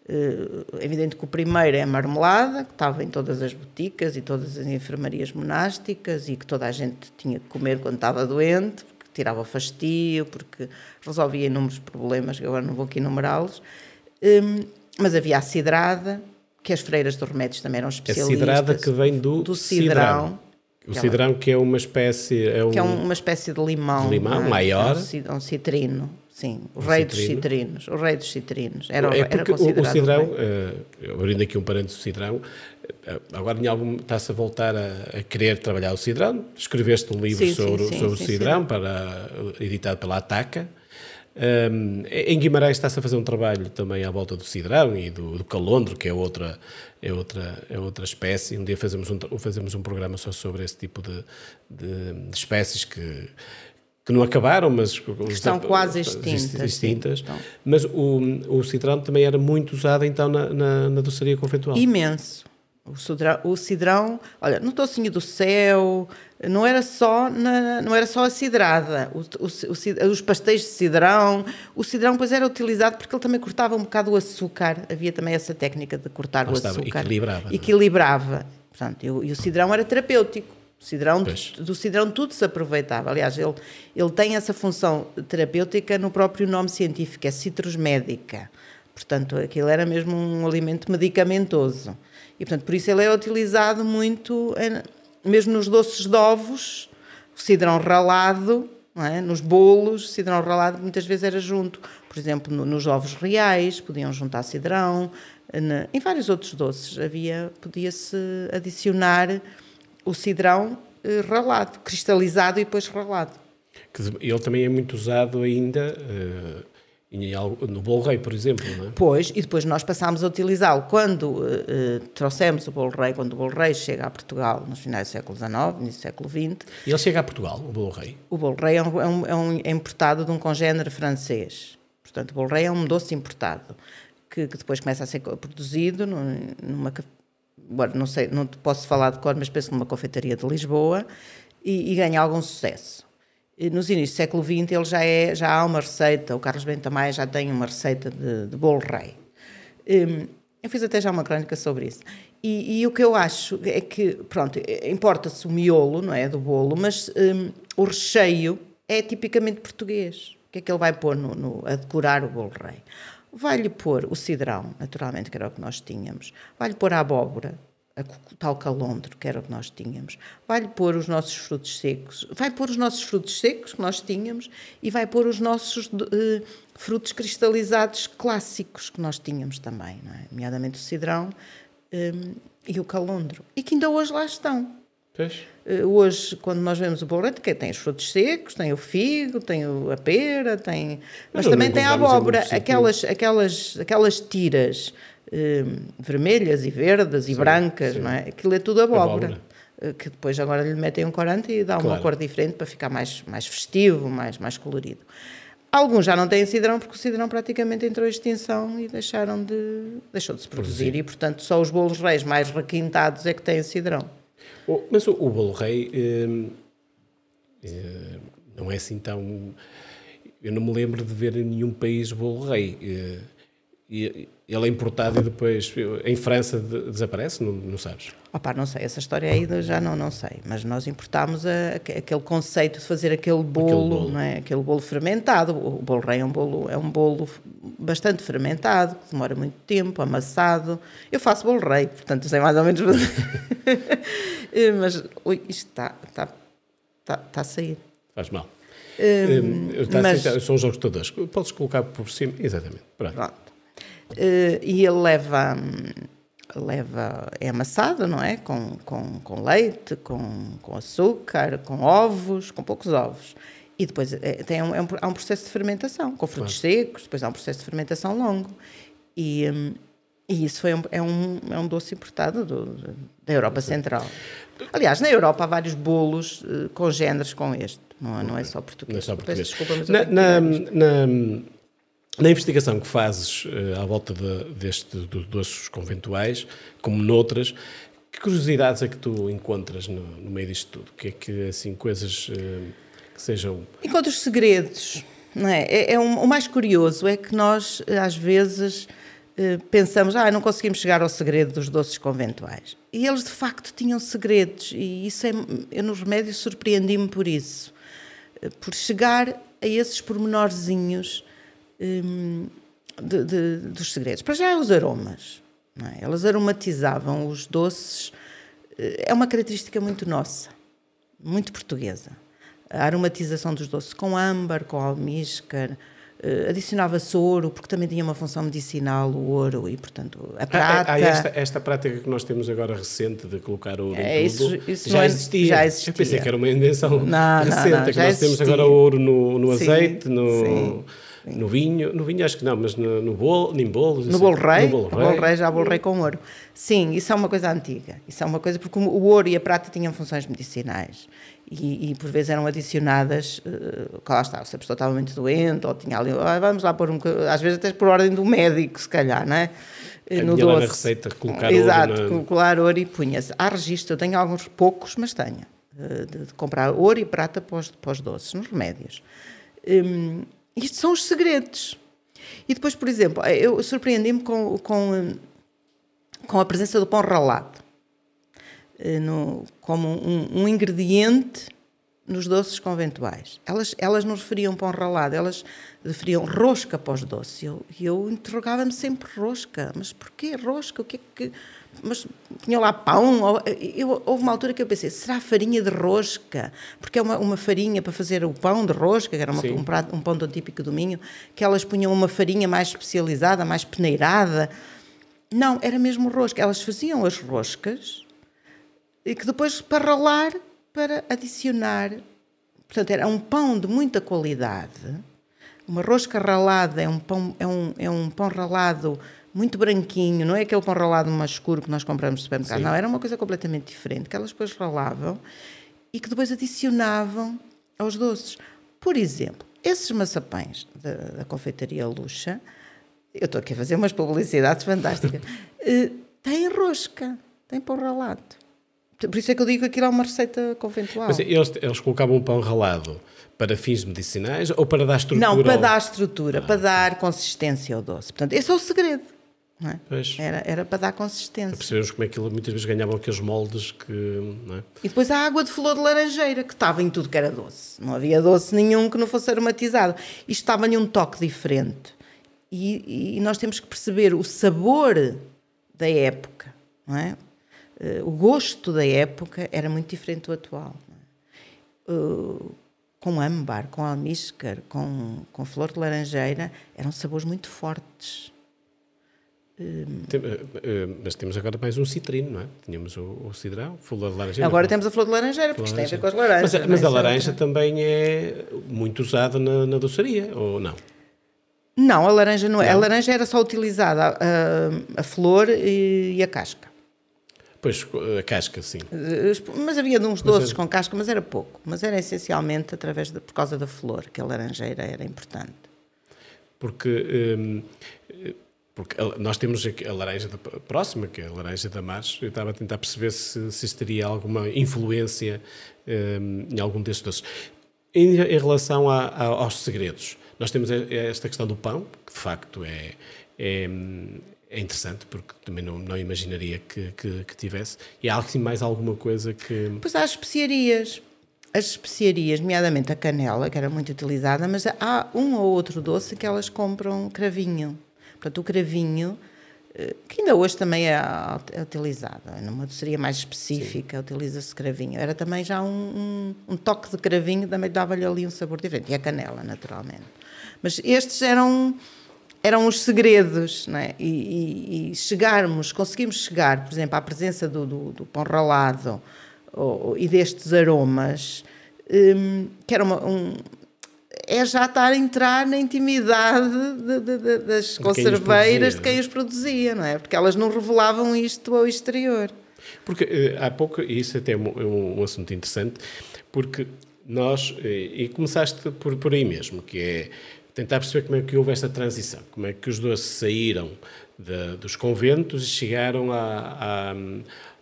É evidente que o primeiro é a marmelada, que estava em todas as boticas e todas as enfermarias monásticas e que toda a gente tinha que comer quando estava doente, porque tirava o fastio, porque resolvia inúmeros problemas, que agora não vou aqui enumerá-los. Hum, Mas havia a cidrada, que as freiras dos remédios também eram especialistas. cidrada que vem do, do cidrão. O cidrão que é uma espécie... É um, que é um- uma espécie de limão. De limão, é? maior. É um, ci- um citrino. Sim, o, rei dos citrinos. O rei dos citrinos. Era, é era considerado o, o cidrão, uh, abrindo aqui um parênteses do cidrão, uh, agora em algum está-se a voltar a, a, querer trabalhar o cidrão. Escreveste um livro sim, sobre, sim, sobre sim, o cidrão, para, editado pela Ataca. Um, em Guimarães está-se a fazer um trabalho também à volta do cidrão e do, do, calondro, que é outra, é, outra, é outra espécie. Um dia fazemos um, fazemos um programa só sobre esse tipo de, de, de espécies que que não acabaram, mas que estão quase extintas. extintas. Então. Mas o, o cidrão também era muito usado então na, na, na doçaria conventual. Imenso. O cidrão, o cidrão, olha, no tocinho do céu, não era só, na, não era só a cidrada, o, o, os pastéis de cidrão. O cidrão, pois, era utilizado porque ele também cortava um bocado o açúcar. Havia também essa técnica de cortar ah, o estava, açúcar. Equilibrava. É? Equilibrava. Portanto, e, e o cidrão era terapêutico. Cidrão, do cidrão tudo se aproveitava. Aliás, ele, ele tem essa função terapêutica no próprio nome científico, é citrus médica. Portanto, aquilo era mesmo um alimento medicamentoso. E, portanto, por isso ele é utilizado muito, mesmo nos doces de ovos, o cidrão ralado, é? nos bolos, cidrão ralado muitas vezes era junto. Por exemplo, no, nos ovos reais, podiam juntar cidrão. em vários outros doces havia, podia-se adicionar o cidrão eh, ralado, cristalizado e depois ralado. Ele também é muito usado ainda uh, no bolo rei, por exemplo, não é? Pois, e depois nós passámos a utilizá-lo quando uh, uh, trouxemos o bolo rei, quando o bolo rei chega a Portugal nos finais do século XIX, início do século XX. E ele chega a Portugal, o bolo rei? O bolo rei é, um, é, um, é, um, é importado de um congénere francês. Portanto, o bolo rei é um doce importado. Que, que, depois começa a ser produzido numa agora não sei, não posso falar de cor, mas penso numa confeitaria de Lisboa e, e ganha algum sucesso. Nos inícios do século XX ele já, é, já há uma receita, o Carlos Bento Maia já tem uma receita de, de bolo rei. Um, eu fiz até já uma crónica sobre isso. E, e, o que eu acho é que, pronto, importa-se o miolo, não é, do bolo, mas um, o recheio é tipicamente português. O que é que ele vai pôr no, no, a decorar o bolo rei? Vai-lhe pôr o cidrão, naturalmente, que era o que nós tínhamos. Vai-lhe pôr a abóbora, a, tal calondro, que era o que nós tínhamos. Vai-lhe pôr os nossos frutos secos. Vai pôr os nossos frutos secos, que nós tínhamos, e vai pôr os nossos uh, frutos cristalizados clássicos, que nós tínhamos também, é? nomeadamente o cidrão um, e o calondro. E que ainda hoje lá estão. Uh, hoje, quando nós vemos o bolo, tem os frutos secos, tem o figo, tem a pera, tem... mas, mas também tem a abóbora, aquelas, aquelas, aquelas tiras vermelhas e verdes sim, e brancas, sim. não é? Aquilo é tudo abóbora. abóbora. Uh, que depois agora lhe metem um corante e dá claro. uma cor diferente para ficar mais, mais festivo, mais, mais colorido. Alguns já não têm cidrão porque o cidrão praticamente entrou em extinção e deixaram de, deixou de se produzir, produzir. e portanto só os bolos reis mais requintados é que têm cidrão. Oh, mas o, o bolo rei eh, eh, não é assim tão. Eu não me lembro de ver em nenhum país bolo rei. Eh, ele é importado e depois em França de, desaparece, não, não sabes? Opa, não sei, essa história aí já não, não sei, mas nós importámos a, a, aquele conceito de fazer aquele bolo, aquele bolo, não é? aquele bolo fermentado. O bolo rei é um bolo, é um bolo bastante fermentado, que demora muito tempo, amassado. Eu faço bolo rei, portanto sei mais ou menos mas ui, isto está, está, está, está a sair. Faz mal. Um, está mas... a sair, são jogos todos. Podes colocar por cima, exatamente. Pronto. Pronto. Uh, e ele leva, leva é amassado, não é? Com, com, com leite, com, com açúcar, com ovos, com poucos ovos. E depois é, tem um, é um, há um processo de fermentação, com frutos claro. secos, depois há um processo de fermentação longo. E, um, e isso foi um, é, um, é um doce importado do, da Europa Central. Aliás, na Europa há vários bolos uh, com géneros com este, não, é, não é só português. Não é só português. Desculpa, mas na, na, na, na investigação que fazes uh, à volta de, deste, dos doces conventuais, como noutras, que curiosidades é que tu encontras no, no meio disto tudo? Que é que, assim, coisas uh, que sejam... Encontros segredos, não é? é, é um, o mais curioso é que nós, às vezes, uh, pensamos, ah, não conseguimos chegar ao segredo dos doces conventuais. E eles, de facto, tinham segredos. E isso é, eu, nos remédios, surpreendi-me por isso. Por chegar a esses pormenorzinhos Hum, de, de, dos segredos. Para já, os aromas. É? Elas aromatizavam os doces. Eh, é uma característica muito nossa, muito portuguesa. A aromatização dos doces com âmbar, com almíscar, Uh, adicionava-se ouro, porque também tinha uma função medicinal, o ouro, e portanto a prata. Há, há esta, esta, prática que nós temos agora recente de colocar ouro é, em tudo, isso, isso já, é- existia. já existia. Eu pensei que era uma invenção não, recente, não, não, é que nós existia. temos agora ouro no, no azeite, sim, no. Sim. No vinho, no vinho acho que não, mas no, no bolo, em bolos. No bolo rei, no bolo rei. bolo rei já bolo rei com ouro. Sim, isso é uma coisa antiga. Isso é uma coisa porque o ouro e a prata tinham funções medicinais e, e por vezes eram adicionadas, uh, lá está, se a pessoa estava muito doente ou tinha ali, ah, vamos lá pôr um às vezes até por ordem do médico, se calhar, não é? Eh, no doce. na receita colocar Exato, ouro. Exato, colocar ouro e punha-se. Há registro, eu tenho alguns poucos, mas tenho, uh, de, de, comprar ouro e prata para os, para os doces, nos remédios. Um, isto são os segredos. E depois, por exemplo, eu surpreendi-me com, com, com a presença do pão ralado eh, no, como um, um, ingrediente nos doces conventuais. Elas, elas não referiam pão ralado, elas referiam rosca para os doces. E eu, eu interrogava-me sempre rosca. Mas porquê rosca? O que é que... Mas tinha lá pão. Eu, houve uma altura que eu pensei, será farinha de rosca? Porque é uma, uma farinha para fazer o pão de rosca, que era uma, um, prato, um pão tão típico do Minho, que elas punham uma farinha mais especializada, mais peneirada. Não, era mesmo rosca. Elas faziam as roscas e que depois para ralar, para adicionar. Portanto, era um pão de muita qualidade. Uma rosca ralada é um pão, é um, é um pão ralado muito branquinho, não é aquele pão ralado mais escuro que nós compramos no supermercado, Sim. não, era uma coisa completamente diferente, que elas depois ralavam e que depois adicionavam aos doces. Por exemplo, esses maçapães da, da confeitaria Luxa, eu estou aqui a fazer umas publicidades fantásticas, uh, têm rosca, têm pão ralado. Por isso é que eu digo que aquilo é uma receita conventual. Mas eles, eles colocavam um pão ralado para fins medicinais ou para dar estrutura? Não, para ao... dar estrutura, ah, para dar consistência ao doce. Portanto, esse é o segredo. É? Era, era para dar consistência. Para percebermos como é que muitas vezes ganhavam aqueles moldes que. É? E depois a água de flor de laranjeira, que estava em tudo que era doce. Não havia doce nenhum que não fosse aromatizado. Isto estava em um toque diferente. E, e, nós temos que perceber o sabor da época. É? Eh, o gosto da época era muito diferente do atual. Uh, com âmbar, com almíscar, com, com flor de laranjeira, eram sabores muito fortes. Tem, uh, mas temos agora mais um citrino, não é? Tínhamos o, o cidrão, flor de laranjeira. Agora temos a flor de laranjeira, porque isto tem a ver com as laranjas. Mas, mas a laranja também é muito usada na, na doçaria, ou não? Não, a laranja não, é. A laranja era só utilizada a, a flor e, e a casca. Pois, a casca, sim. Mas havia uns doces com casca, mas era pouco. Mas era essencialmente através de, por causa da flor, que a laranjeira era importante. Porque, hum, porque nós temos a laranja da, próxima, que é a laranja da Mars. Eu estava a tentar perceber se, se teria alguma influência hum, em algum desses doces. Em, em relação a, a, aos segredos, nós temos esta questão do pão, que de facto é, é é interessante porque também não, não imaginaria que, que, que, tivesse. E há assim mais alguma coisa que. Pois há as especiarias. As especiarias, nomeadamente a canela, que era muito utilizada, mas há um ou outro doce que elas compram cravinho. Portanto, o cravinho, eh, que ainda hoje também é, é utilizado, numa doceria mais específica, utiliza-se cravinho. Era também já um, um, um toque de cravinho, também dava-lhe ali um sabor diferente. E a canela, naturalmente. Mas estes eram eram os segredos, é? e, e, e, chegarmos, conseguimos chegar, por exemplo, à presença do, do, do pão ralado ou, e destes aromas, um, que era uma, um, é já estar a entrar na intimidade de, de, de, das conserveiras de quem os produzia, não é? Porque elas não revelavam isto ao exterior. Porque uh, há pouco, e isso até é um, um, assunto interessante, porque nós, eh, e começaste por, por aí mesmo, que é tentar perceber como é que houve esta transição, como é que os doces saíram de, dos conventos e chegaram à,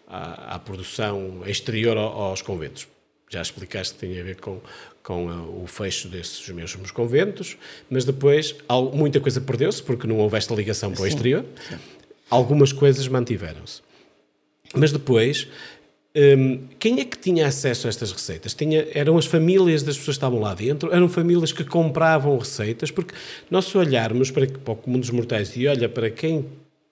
à, à produção exterior aos conventos. Já explicaste que tem a ver com, com o fecho desses mesmos conventos, mas depois muita coisa perdeu-se porque não houve esta ligação para o exterior. Sim. Algumas coisas mantiveram-se. Mas depois um, quem é que tinha acesso a estas receitas? Tinha, eram as famílias das pessoas que estavam lá dentro, eram famílias que compravam receitas, porque nós se olharmos para, para o comum dos mortais e olha para quem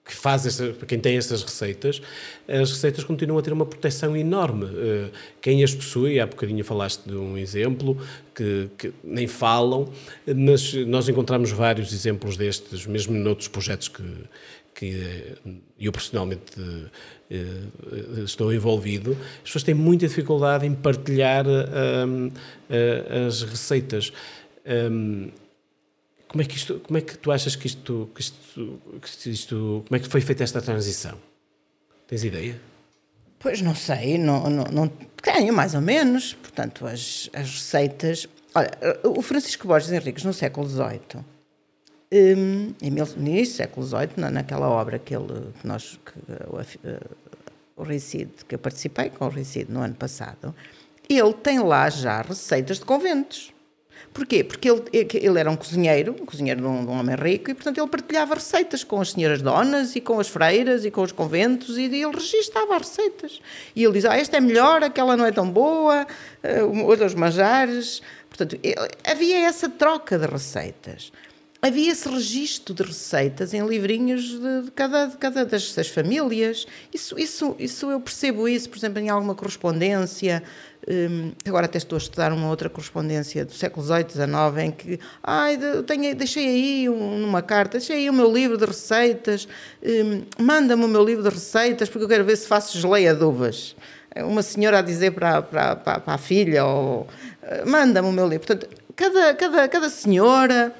que faz para quem tem essas receitas, as receitas continuam a ter uma proteção enorme. Eh, quem as possui, há bocadinho falaste de um exemplo que, que, nem falam, mas nós encontramos vários exemplos destes, mesmo noutros projetos que, que eu personalmente eh, estou envolvido, as pessoas têm muita dificuldade em partilhar as receitas. Um, como é que isto, como é que tu achas que isto, que isto, que isto, como é que foi feita esta transição? Tens ideia? Pois não sei, não, não, não tenho mais ou menos. Portanto, as, as receitas. Olha, o Francisco Borges Henriques, no século XVIII, um, em no início século XVIII, na, naquela obra que ele, que nós, que, o Ricide, que eu participei com o Ricide no ano passado, ele tem lá já receitas de conventos. Porquê? Porque ele, ele era um cozinheiro, um cozinheiro de um, de um, homem rico, e portanto ele partilhava receitas com as senhoras donas e com as freiras e com os conventos e ele registava as receitas. E ele diz, ah, esta é melhor, aquela não é tão boa, uh, outros manjares. Portanto, ele, havia essa troca de receitas havia esse registro de receitas em livrinhos de, de cada, de cada das, das, famílias. Isso, isso, isso eu percebo isso, por exemplo, em alguma correspondência. Um, agora até estou a estudar uma outra correspondência do século XVIII, XIX, em que ai, tenho, deixei aí um, numa carta, deixei aí o meu livro de receitas, um, manda-me o meu livro de receitas porque eu quero ver se faço geleia de uvas. Uma senhora a dizer para, para, para, para a filha, ou manda-me o meu livro. Portanto, cada, cada, cada senhora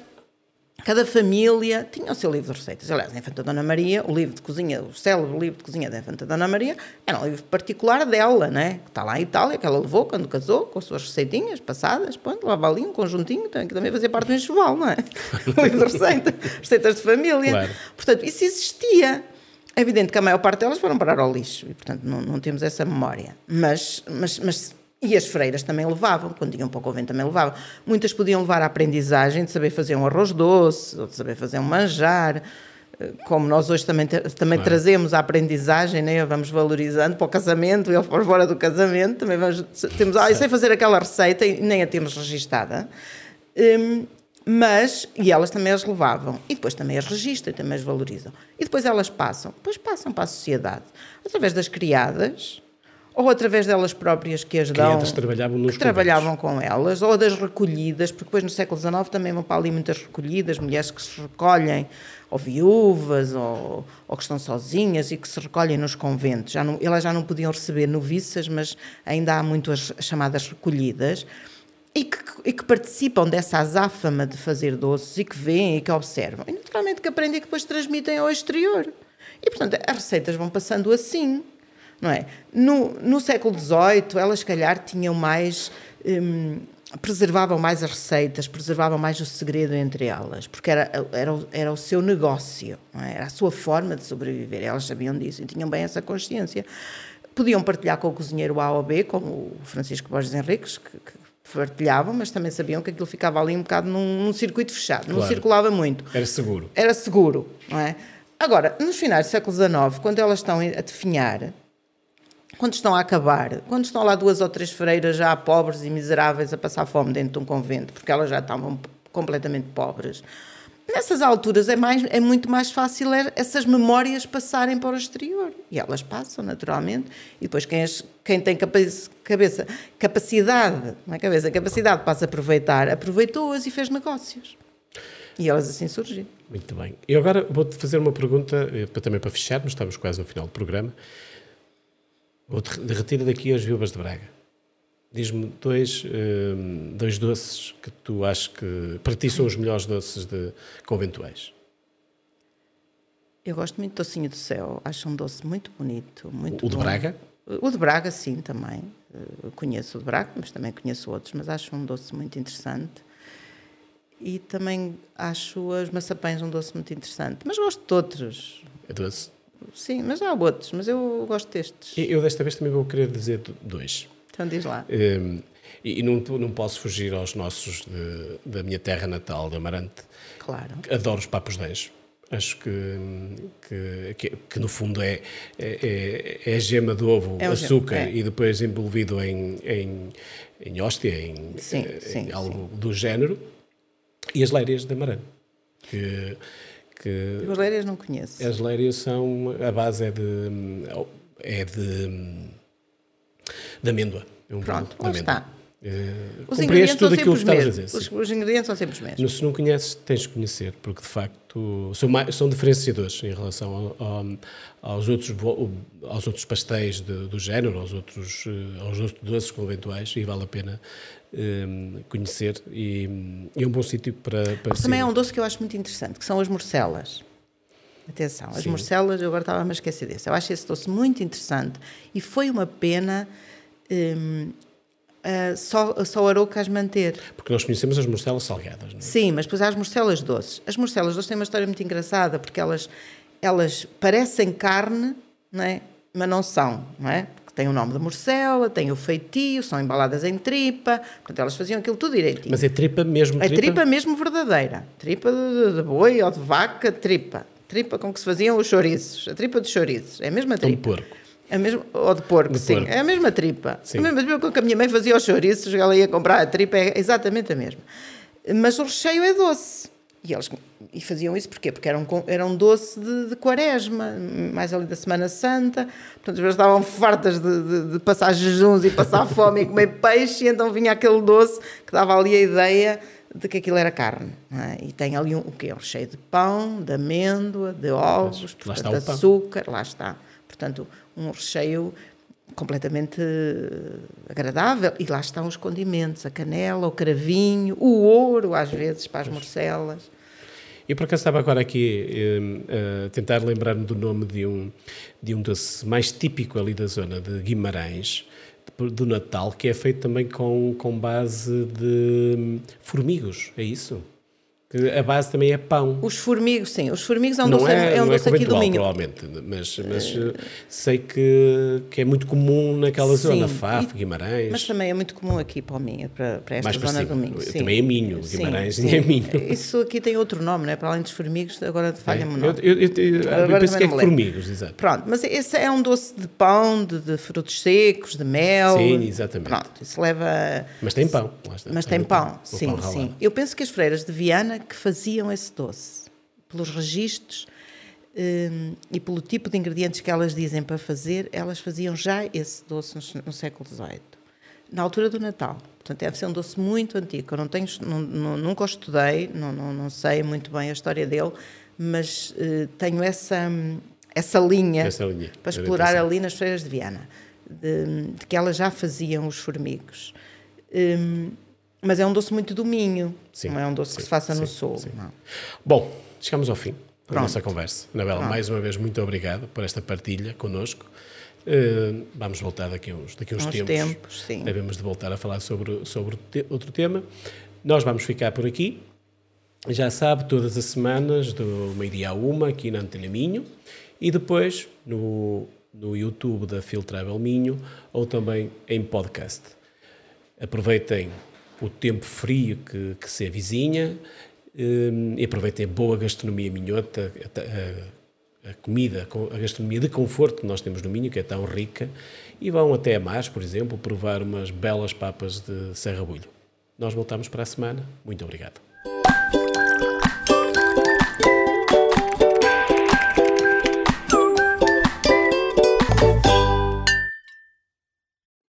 Cada família tinha o seu livro de receitas. Aliás, a Infanta Dona Maria, o livro de cozinha, o célebre livro de cozinha da Infanta Dona Maria, era um livro particular dela, né? que está lá em Itália, que ela levou quando casou, com as suas receitinhas passadas, pronto, lá ali um conjuntinho, que também fazia parte do enxoval, não é? o livro de receitas, receitas de família. Claro. Portanto, isso existia. É evidente que a maior parte delas foram parar ao lixo e, portanto, não, não temos essa memória. Mas, mas, mas e as freiras também levavam, quando iam para o convento também levavam. Muitas podiam levar a aprendizagem de saber fazer um arroz doce, ou de saber fazer um manjar. Eh, como nós hoje também, também claro. trazemos a aprendizagem, né? vamos valorizando para o casamento e para fora do casamento, também vamos, temos, ah, eu sei fazer aquela receita e nem a temos registada. Um, mas, e elas também as levavam, e depois também as registram e também as valorizam. E depois elas passam, depois passam para a sociedade, através das criadas, ou através delas próprias que as dão, que trabalhavam, nos que trabalhavam com elas, ou das recolhidas, porque depois no século XIX também vão para ali muitas recolhidas, mulheres que se recolhem, ou viúvas, ou, ou que estão sozinhas e que se recolhem nos conventos. Já não, elas já não podiam receber noviças, mas ainda há muito as chamadas recolhidas, e que, e que participam dessa azáfama de fazer doces e que veem e que observam. E naturalmente que aprendem e que depois transmitem ao exterior. E portanto as receitas vão passando assim não é? No, no século XVIII, elas, se calhar, tinham mais. Hum, preservavam mais as receitas, preservavam mais o segredo entre elas, porque era, era, era o seu negócio, é? era a sua forma de sobreviver. Elas sabiam disso e tinham bem essa consciência. Podiam partilhar com o cozinheiro A ou B, como o Francisco Borges Henriques, que, que partilhavam, mas também sabiam que aquilo ficava ali um bocado num, num circuito fechado, claro. não circulava muito. Era seguro. Era seguro, não é? Agora, nos finais do século XIX, quando elas estão a definhar, quando estão a acabar, quando estão lá duas ou três freiras já pobres e miseráveis a passar fome dentro de um convento, porque elas já estavam completamente pobres, nessas alturas é, mais, é muito mais fácil essas memórias passarem para o exterior. E elas passam, naturalmente, e depois quem, quem tem cabeça, capacidade, não é cabeça, capacidade para se aproveitar, aproveitou-as e fez negócios. E elas assim surgiram. Muito bem. E agora vou-te fazer uma pergunta, eh, também para fecharmos, estamos quase no final do programa. Vou retirar daqui as viúvas de Braga. Diz-me dois, um, dois doces que tu achas que para ti são os melhores doces de conventuais. Eu gosto muito do docinho do céu. Acho um doce muito bonito. Muito o, de Braga? O de Braga, sim, também. Eu conheço o de Braga, mas também conheço outros. Mas acho um doce muito interessante. E também acho as maçapães um doce muito interessante. Mas gosto de outros. É doce? Sim, mas há outros, mas eu gosto destes. Eu desta vez também vou querer dizer dois. Então diz lá. Um, e não, não posso fugir aos nossos de, da minha terra natal, de Amarante. Claro. Adoro os papos 10. Acho que, que, que, que, no fundo é, é, é a gema do ovo, é açúcar é. e depois envolvido em, em, em hóstia, em, sim, em sim, algo sim. do género. E as leiras de Amarante. Que, Que As lérias não conheço. as lérias são. A base é de. É de. de amêndoa. É um Pronto, lá está. Eh, Os ingredientes tudo aquilo os que estavas a dizer. Os, os ingredientes são sempre os mesmos. Se não conheces, tens de conhecer, porque de facto são, mais, são diferenciadores em relação ao- ao- aos, outros, aos outros pastéis de- do género, aos outros, eh, aos outros doces conventuais, e vale a pena eh, conhecer. E, e é um bom sítio para, para Também há um doce que eu acho muito interessante, que são as morcelas. Atenção, as Sim. morcelas, eu agora estava-me a esquecer desse. Eu acho esse doce muito interessante e foi uma pena hum, ah, só, só o Arouca as manter. Porque nós conhecemos as morcelas salgadas, não é? Sim, mas depois há as morcelas doces. As morcelas doces têm uma história muito engraçada, porque elas, elas parecem carne, não é? mas não são, não é? Porque tem o nome da morcela, tem o feitio, são embaladas em tripa, portanto elas faziam aquilo tudo direitinho. Mas é tripa mesmo, A tripa mesmo verdadeira. Tripa de, de boi ou de vaca, tripa. Tripa com que se faziam os chouriços. A tripa dos chouriços. É a mesma Ou de tripa. porco. A mesma, ou de porco, De sim. porco. É a mesma tripa. Sim. A mesma que a minha mãe fazia os chouriços, ela ia comprar a tripa, é exatamente a mesma. Mas o recheio é doce. E eles e faziam isso porquê? Porque era um, com- era um doce de, de quaresma, mais ali da Semana Santa. Portanto, eles estavam fartas de, de- de passar jejuns e passar fome e comer peixe, e então vinha aquele doce que dava ali a ideia de que aquilo era carne. é? E tem ali um, o quê? Um recheio de pão, de amêndoa, de ovos, lá portanto, açúcar, lá está. Portanto, um recheio completamente eh, agradável. E lá estão os condimentos, a canela, o cravinho, o ouro, às vezes, para as morcelas. E por acaso estava agora aqui eh, a tentar lembrar-me do nome de um, de um doce mais típico ali da zona de Guimarães, do Natal, que é feito também com, com base de hum, formigos, é isso? Que a base também é pão. Os formigos, sim, os formigos é um não doce, é, é um não é doce aqui do Minho. provavelmente, mas, mas eh, sei que, que é muito comum naquela Sim, zona, Faf, Guimarães. Mas também é muito comum aqui para o Minho, para, para esta para zona cima. do Minho. sim. Também é Minho, Sim, Guimarães sim. é Minho. Isso aqui tem outro nome, não é? Para além dos formigos, agora falha-me o eu, nome. eu, eu, eu, eu penso que é formigos, exato. Pronto, mas esse é um doce de pão, de, de frutos secos, de mel. Sim, exatamente. Pronto, isso leva. Mas tem pão, lá está. Mas tem o pão, o sim, pão sim. Eu penso que as freiras de Viana que faziam esse doce, pelos registros hum, e pelo tipo de ingredientes que elas dizem para fazer, elas faziam já esse doce no, no século XVIII, na altura do Natal. Portanto, deve ser um doce muito antigo. Eu não tenho, não- não- nunca o estudei, não, não, não sei muito bem a história dele, mas eh, tenho essa, essa linha Essa linha, para era explorar ali nas freiras de Viana, de, de que elas já faziam os formigos. Hum, mas é um doce muito do Minho, Sim, não é um doce que sim, se faça no sim, sul. sim. não. Bom, chegamos ao fim da nossa conversa. Anabela, Pronto. mais uma vez, muito obrigado por esta partilha connosco. Eh, vamos voltar daqui a uns, daqui a uns Uns tempos. tempos, sim. Devemos de voltar a falar sobre, sobre outro tema. Nós vamos ficar por aqui. Já sabe, todas as semanas, do meio-dia a uma, aqui na Antena Minho. E depois no, no YouTube da Phil Travel Minho ou também em podcast. Aproveitem o tempo frio que, que se avizinha hum, e aproveitem a boa gastronomia minhota, a, a- a comida, a gastronomia de conforto que nós temos no Minho, que é tão rica, e vão até a Mas, por exemplo, provar umas belas papas de Serrabulho. Nós voltamos para a semana. Muito obrigado.